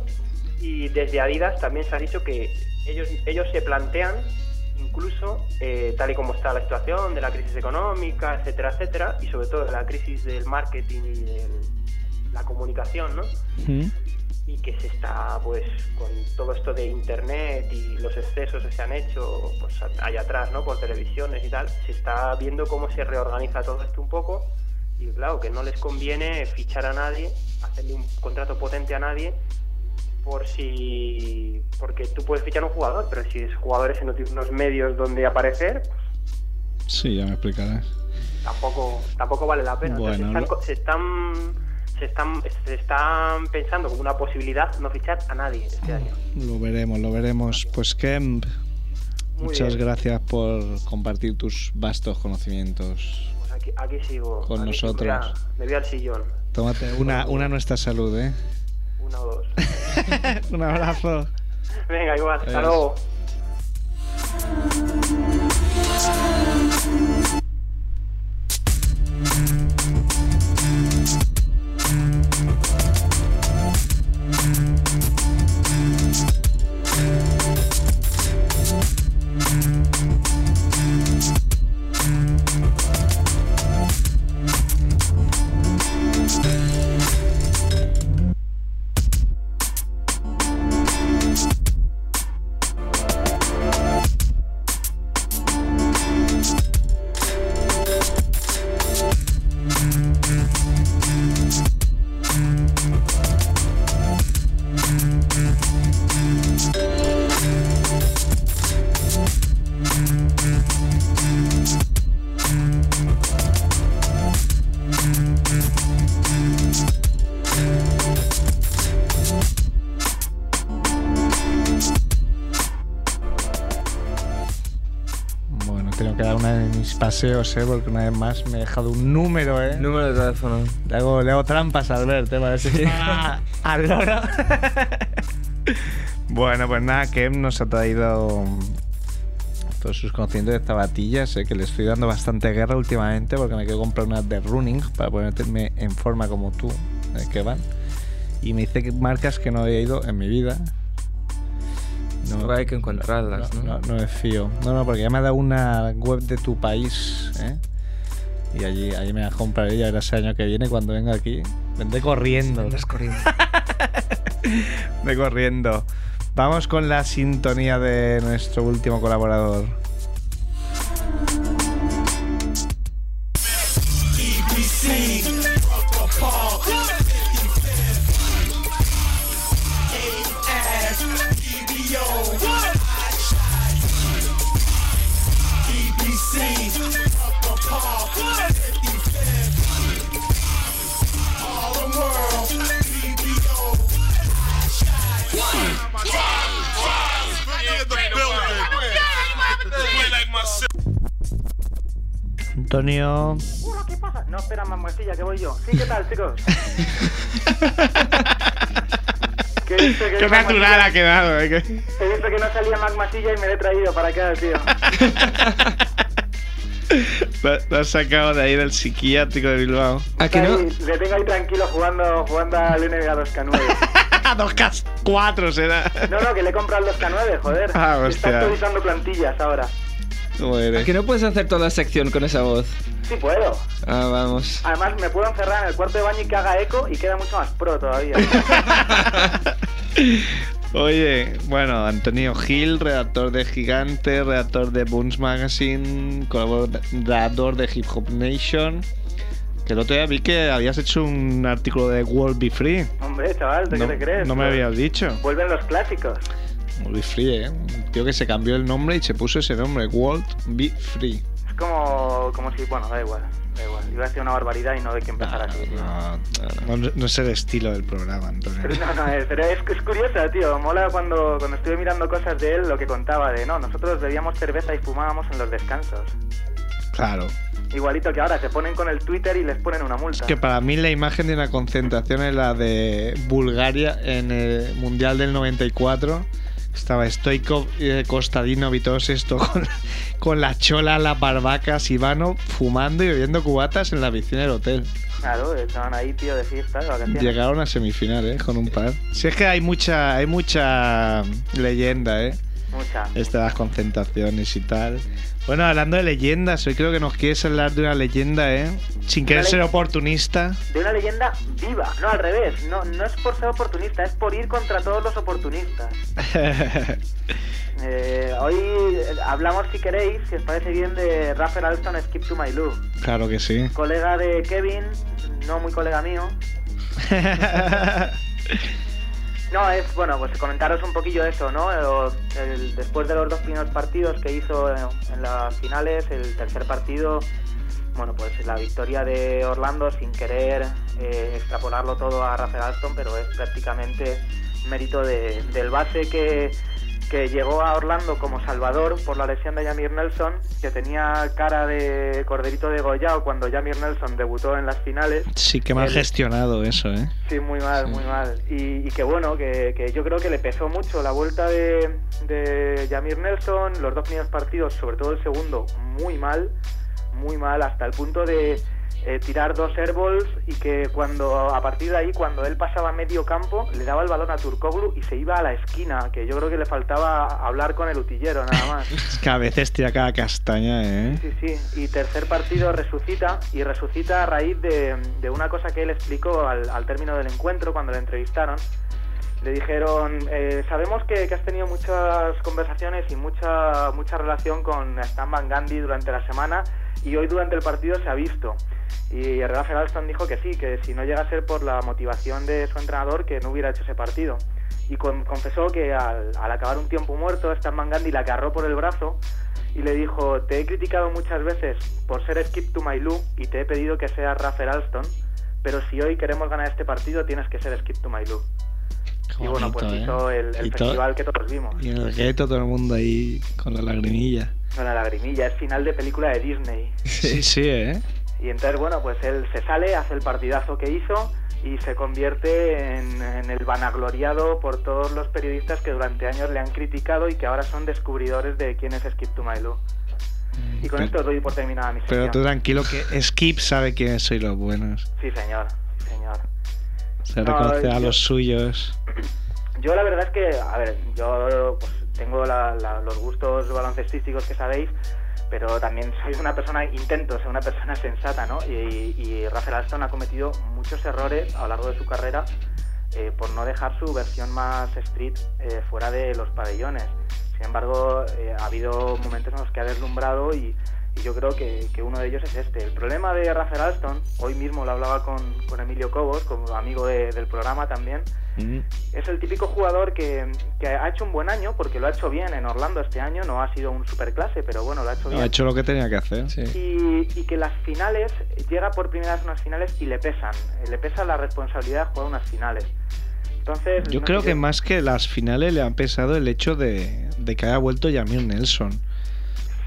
y desde Adidas también se ha dicho que ellos, ellos se plantean, incluso eh, tal y como está la situación de la crisis económica, etcétera, etcétera, y sobre todo de la crisis del marketing y de la comunicación, ¿no? Y que se está pues con todo esto de internet y los excesos que se han hecho pues allá atrás no por televisiones y tal se está viendo cómo se reorganiza todo esto un poco y claro que no les conviene fichar a nadie hacerle un contrato potente a nadie por si porque tú puedes fichar un jugador pero si ese jugador ese no tiene unos medios donde aparecer Sí, ya me explicarás. tampoco tampoco vale la pena Entonces, se, están, lo- se están se están se están pensando como una posibilidad no fichar a nadie este año Lo veremos, lo veremos. Pues Kemp, Muy muchas bien. gracias por compartir tus vastos conocimientos. Pues aquí, aquí sigo. Con aquí sigo, nosotros. mira, me voy al sillón. Tómate una, una nuestra salud, ¿eh? Una o dos. *laughs* Un abrazo. Venga, igual. Hasta Adiós. luego. Paseos, ¿eh? Porque una vez más me he dejado un número, ¿eh? Número de teléfono. Le hago, le hago trampas al Albert, ¿eh? Para ver si al loro. *laughs* bueno, pues nada, Kem nos ha traído todos sus conocimientos de zapatillas, ¿eh? que le estoy dando bastante guerra últimamente porque me quiero comprar unas de running para ponerme en forma como tú, ¿eh? que van. Y me dice que marcas que no había ido en mi vida. No, hay que encontrarlas, ¿no? No, no me fío. No, no, porque ya me ha dado una web de tu país, ¿eh? Y allí, allí me la compraré ya ese año que viene cuando venga aquí. Vendré corriendo. Andas corriendo. *laughs* Vendré corriendo. Vamos con la sintonía de nuestro último colaborador. Antonio. Hola, ¿qué pasa? No, espera, mamacilla, que voy yo. Sí, ¿qué tal, chicos? *laughs* ¿Qué dice que Qué natural ha quedado, ¿eh? Que- He visto que no salía Mac Masilla y me lo he traído para acá, tío. *laughs* Lo, lo has sacado de ahí del psiquiátrico de Bilbao. ¿A que no? Ahí, Le tengo ahí tranquilo jugando, jugando al NBA 2K9. 2K4 será. No, no, que le he comprado el 2K9, joder. Ah, Está hostia. actualizando plantillas ahora. ¿Cómo que no puedes hacer toda la sección con esa voz? Sí puedo. Ah, vamos. Además, me puedo encerrar en el cuarto de baño y que haga eco y queda mucho más pro todavía. *laughs* Oye, bueno, Antonio Gil, redactor de Gigante, redactor de Boons Magazine, colaborador de Hip Hop Nation. Que el otro día vi que habías hecho un artículo de World Be Free. Hombre, chaval, ¿tú No, qué te crees? no me habías dicho. Vuelven los clásicos. Be Free, ¿eh? Un tío que se cambió el nombre y se puso ese nombre, World Be Free. Es como, como si, bueno, da igual, da igual. Iba a decir una barbaridad y no hay que empezar así, tío. No, no, no, no es el estilo del programa, Antonio. Pero no, no, es, pero es, es curiosa, tío. Mola cuando, cuando estuve mirando cosas de él lo que contaba de, no, nosotros bebíamos cerveza y fumábamos en los descansos. Claro. Igualito que ahora, se ponen con el Twitter y les ponen una multa. Es que para mí la imagen de una concentración es la de Bulgaria en el Mundial del 94. Estaba Stoikov, eh, Kostadinov y todos esto *laughs* con, con la chola, las barbacas, Ivano, fumando y bebiendo cubatas en la piscina del hotel. Claro, estaban ahí, tío, de fiesta, de vacaciones. Llegaron a semifinales con un par. Si es que hay mucha, hay mucha leyenda, ¿eh? Mucha. Estas concentraciones y tal. Bueno, hablando de leyendas, hoy creo que nos quieres hablar de una leyenda, ¿eh? Sin querer ser oportunista. De una leyenda viva. No, al revés. No, no es por ser oportunista, es por ir contra todos los oportunistas. *laughs* Eh, hoy eh, hablamos, si queréis, si os parece bien, de Rafael Alston Skip to My Lou. claro que sí. Colega de Kevin, no muy colega mío. *laughs* No, es bueno, pues comentaros un poquillo eso, ¿no? O- el- después de los dos primeros partidos que hizo en, en las finales, el tercer partido, bueno, pues la victoria de Orlando sin querer eh, extrapolarlo todo a Rafael Alston, pero es prácticamente mérito de- del base que, que llegó a Orlando como salvador por la lesión de Jamir Nelson, que tenía cara de corderito de Goyao cuando Jamir Nelson debutó en las finales. sí que mal gestionado eso, ¿eh? Sí, muy mal, muy mal. Y, y que bueno, que, que yo creo que le pesó mucho la vuelta de, de Jamir Nelson, los dos primeros partidos, sobre todo el segundo, muy mal, muy mal, hasta el punto de eh, tirar dos airballs y que cuando a partir de ahí, cuando él pasaba medio campo, le daba el balón a Turkoglu y se iba a la esquina, que yo creo que le faltaba hablar con el utillero nada más. *laughs* Es que a veces tira cada castaña, ¿eh? Sí, sí. Y tercer partido resucita, y resucita a raíz de, de una cosa que él explicó al, al término del encuentro, cuando le entrevistaron. Le dijeron, eh, sabemos que, has tenido muchas conversaciones y mucha, mucha relación con Stan Van Gandhi durante la semana, y hoy durante el partido se ha visto. Y Rafael Alston dijo que sí, que si no llega a ser por la motivación de su entrenador, que no hubiera hecho ese partido. Y con- confesó que al, al acabar un tiempo muerto, Stan Van Gandhi le agarró por el brazo y le dijo, te he criticado muchas veces por ser Skip to My Lou y te he pedido que seas Rafael Alston, pero si hoy queremos ganar este partido tienes que ser Skip to My Lou. Qué y bueno, pues bonito, ¿eh? hizo el, festival que todos vimos. Y en el gueto todo el mundo ahí con la lagrimilla. Una lagrimilla, es final de película de Disney. *laughs* Sí, sí, ¿eh? Y entonces, bueno, pues él se sale, hace el partidazo que hizo y se convierte en, en el vanagloriado por todos los periodistas que durante años le han criticado y que ahora son descubridores de quién es Skip to My Lou. Y con Pero- esto doy por terminada mi Pero sección. tú tranquilo que Skip sabe quiénes sois los buenos. Sí, señor, sí, señor. Se No, reconoce a yo- los suyos. *clears throat* Yo la verdad es que, a ver, yo pues, tengo la- la- los gustos baloncestísticos que sabéis, pero también soy una persona, intento ser una persona sensata, ¿no? Y, y Rafael Alston ha cometido muchos errores a lo largo de su carrera eh, por no dejar su versión más street eh, fuera de los pabellones. Sin embargo, eh, ha habido momentos en los que ha deslumbrado y, y yo creo que, que uno de ellos es este. El problema de Rafael Alston, hoy mismo lo hablaba con, con Emilio Cobos, como amigo de- del programa también, Mm. es el típico jugador que, que ha hecho un buen año, porque lo ha hecho bien en Orlando este año, no ha sido un superclase, pero bueno, lo ha hecho bien. Ha hecho lo que tenía que hacer. Y, y que las finales, llega por primera vez a unas finales y le pesan, eh, le pesa la responsabilidad de jugar unas finales. Entonces, Yo no creo que más que las finales le han pesado el hecho de, de que haya vuelto Yamir Nelson.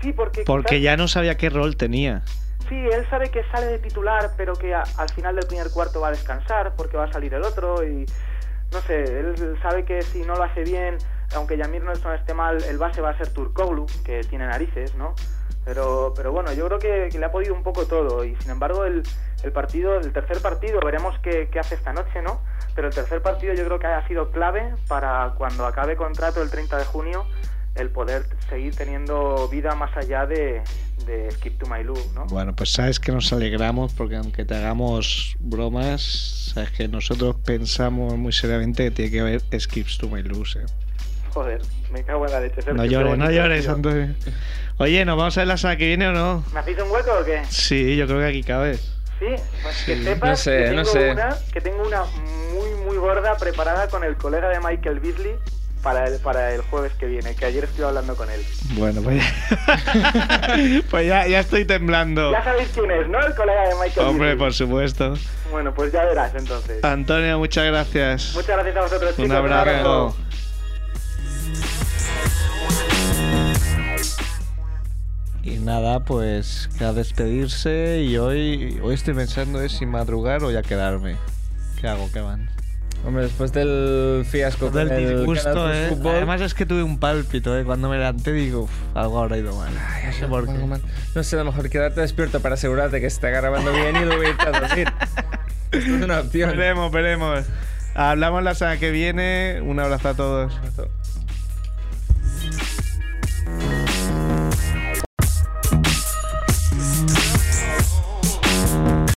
Sí, porque, Porque quizás- ya no sabía qué rol tenía. Sí, él sabe que sale de titular, pero que a- al final del primer cuarto va a descansar porque va a salir el otro y no sé, él sabe que si no lo hace bien, aunque Yamir Nelson esté mal, el base va a ser Turkoglu, que tiene narices, ¿no? Pero, pero bueno, yo creo que, que le ha podido un poco todo y sin embargo el, el partido, el tercer partido, veremos qué, qué hace esta noche, ¿no? Pero el tercer partido yo creo que ha sido clave para cuando acabe contrato el 30 de junio el poder seguir teniendo vida más allá de, de Skip to My Lou, ¿no? Bueno, pues sabes que nos alegramos porque aunque te hagamos bromas, sabes que nosotros pensamos muy seriamente que tiene que haber Skips to My Lose. ¿eh? Joder, me cago en la leche. Sergio, No llores, no llores, tío. Antonio. Oye, ¿nos vamos a ver la semana que viene o no? ¿Me hacéis un hueco o qué? Sí, yo creo que aquí cabes. Sí, pues que Sí. sepas No sé, que, tengo no sé. Una, que tengo una muy, muy gorda preparada con el colega de Michael Beasley para el, para el jueves que viene, que ayer estuve hablando con él. Bueno, pues ya, *laughs* pues ya, ya estoy temblando. Ya sabéis quién es, ¿no? El colega de Michael Hombre, por supuesto. Bueno, pues ya verás entonces. Antonio, muchas gracias. Muchas gracias a vosotros, chicos. Un abrazo. Y nada, pues queda despedirse y hoy, hoy estoy pensando es si madrugar o ya quedarme. ¿Qué hago? ¿Qué van? Hombre, después del fiasco Del con el disgusto, eh. Fútbol, Además es que tuve un pálpito, eh. Cuando me levanté digo, "Uf, algo habrá ido mal. no sé por qué. Algo mal. No sé, a lo mejor quedarte despierto para asegurarte que se está grabando bien y luego irte a dormir. *laughs* Esto es una opción. Veremos, veremos. Hablamos la semana que viene. Un abrazo a todos. Abrazo.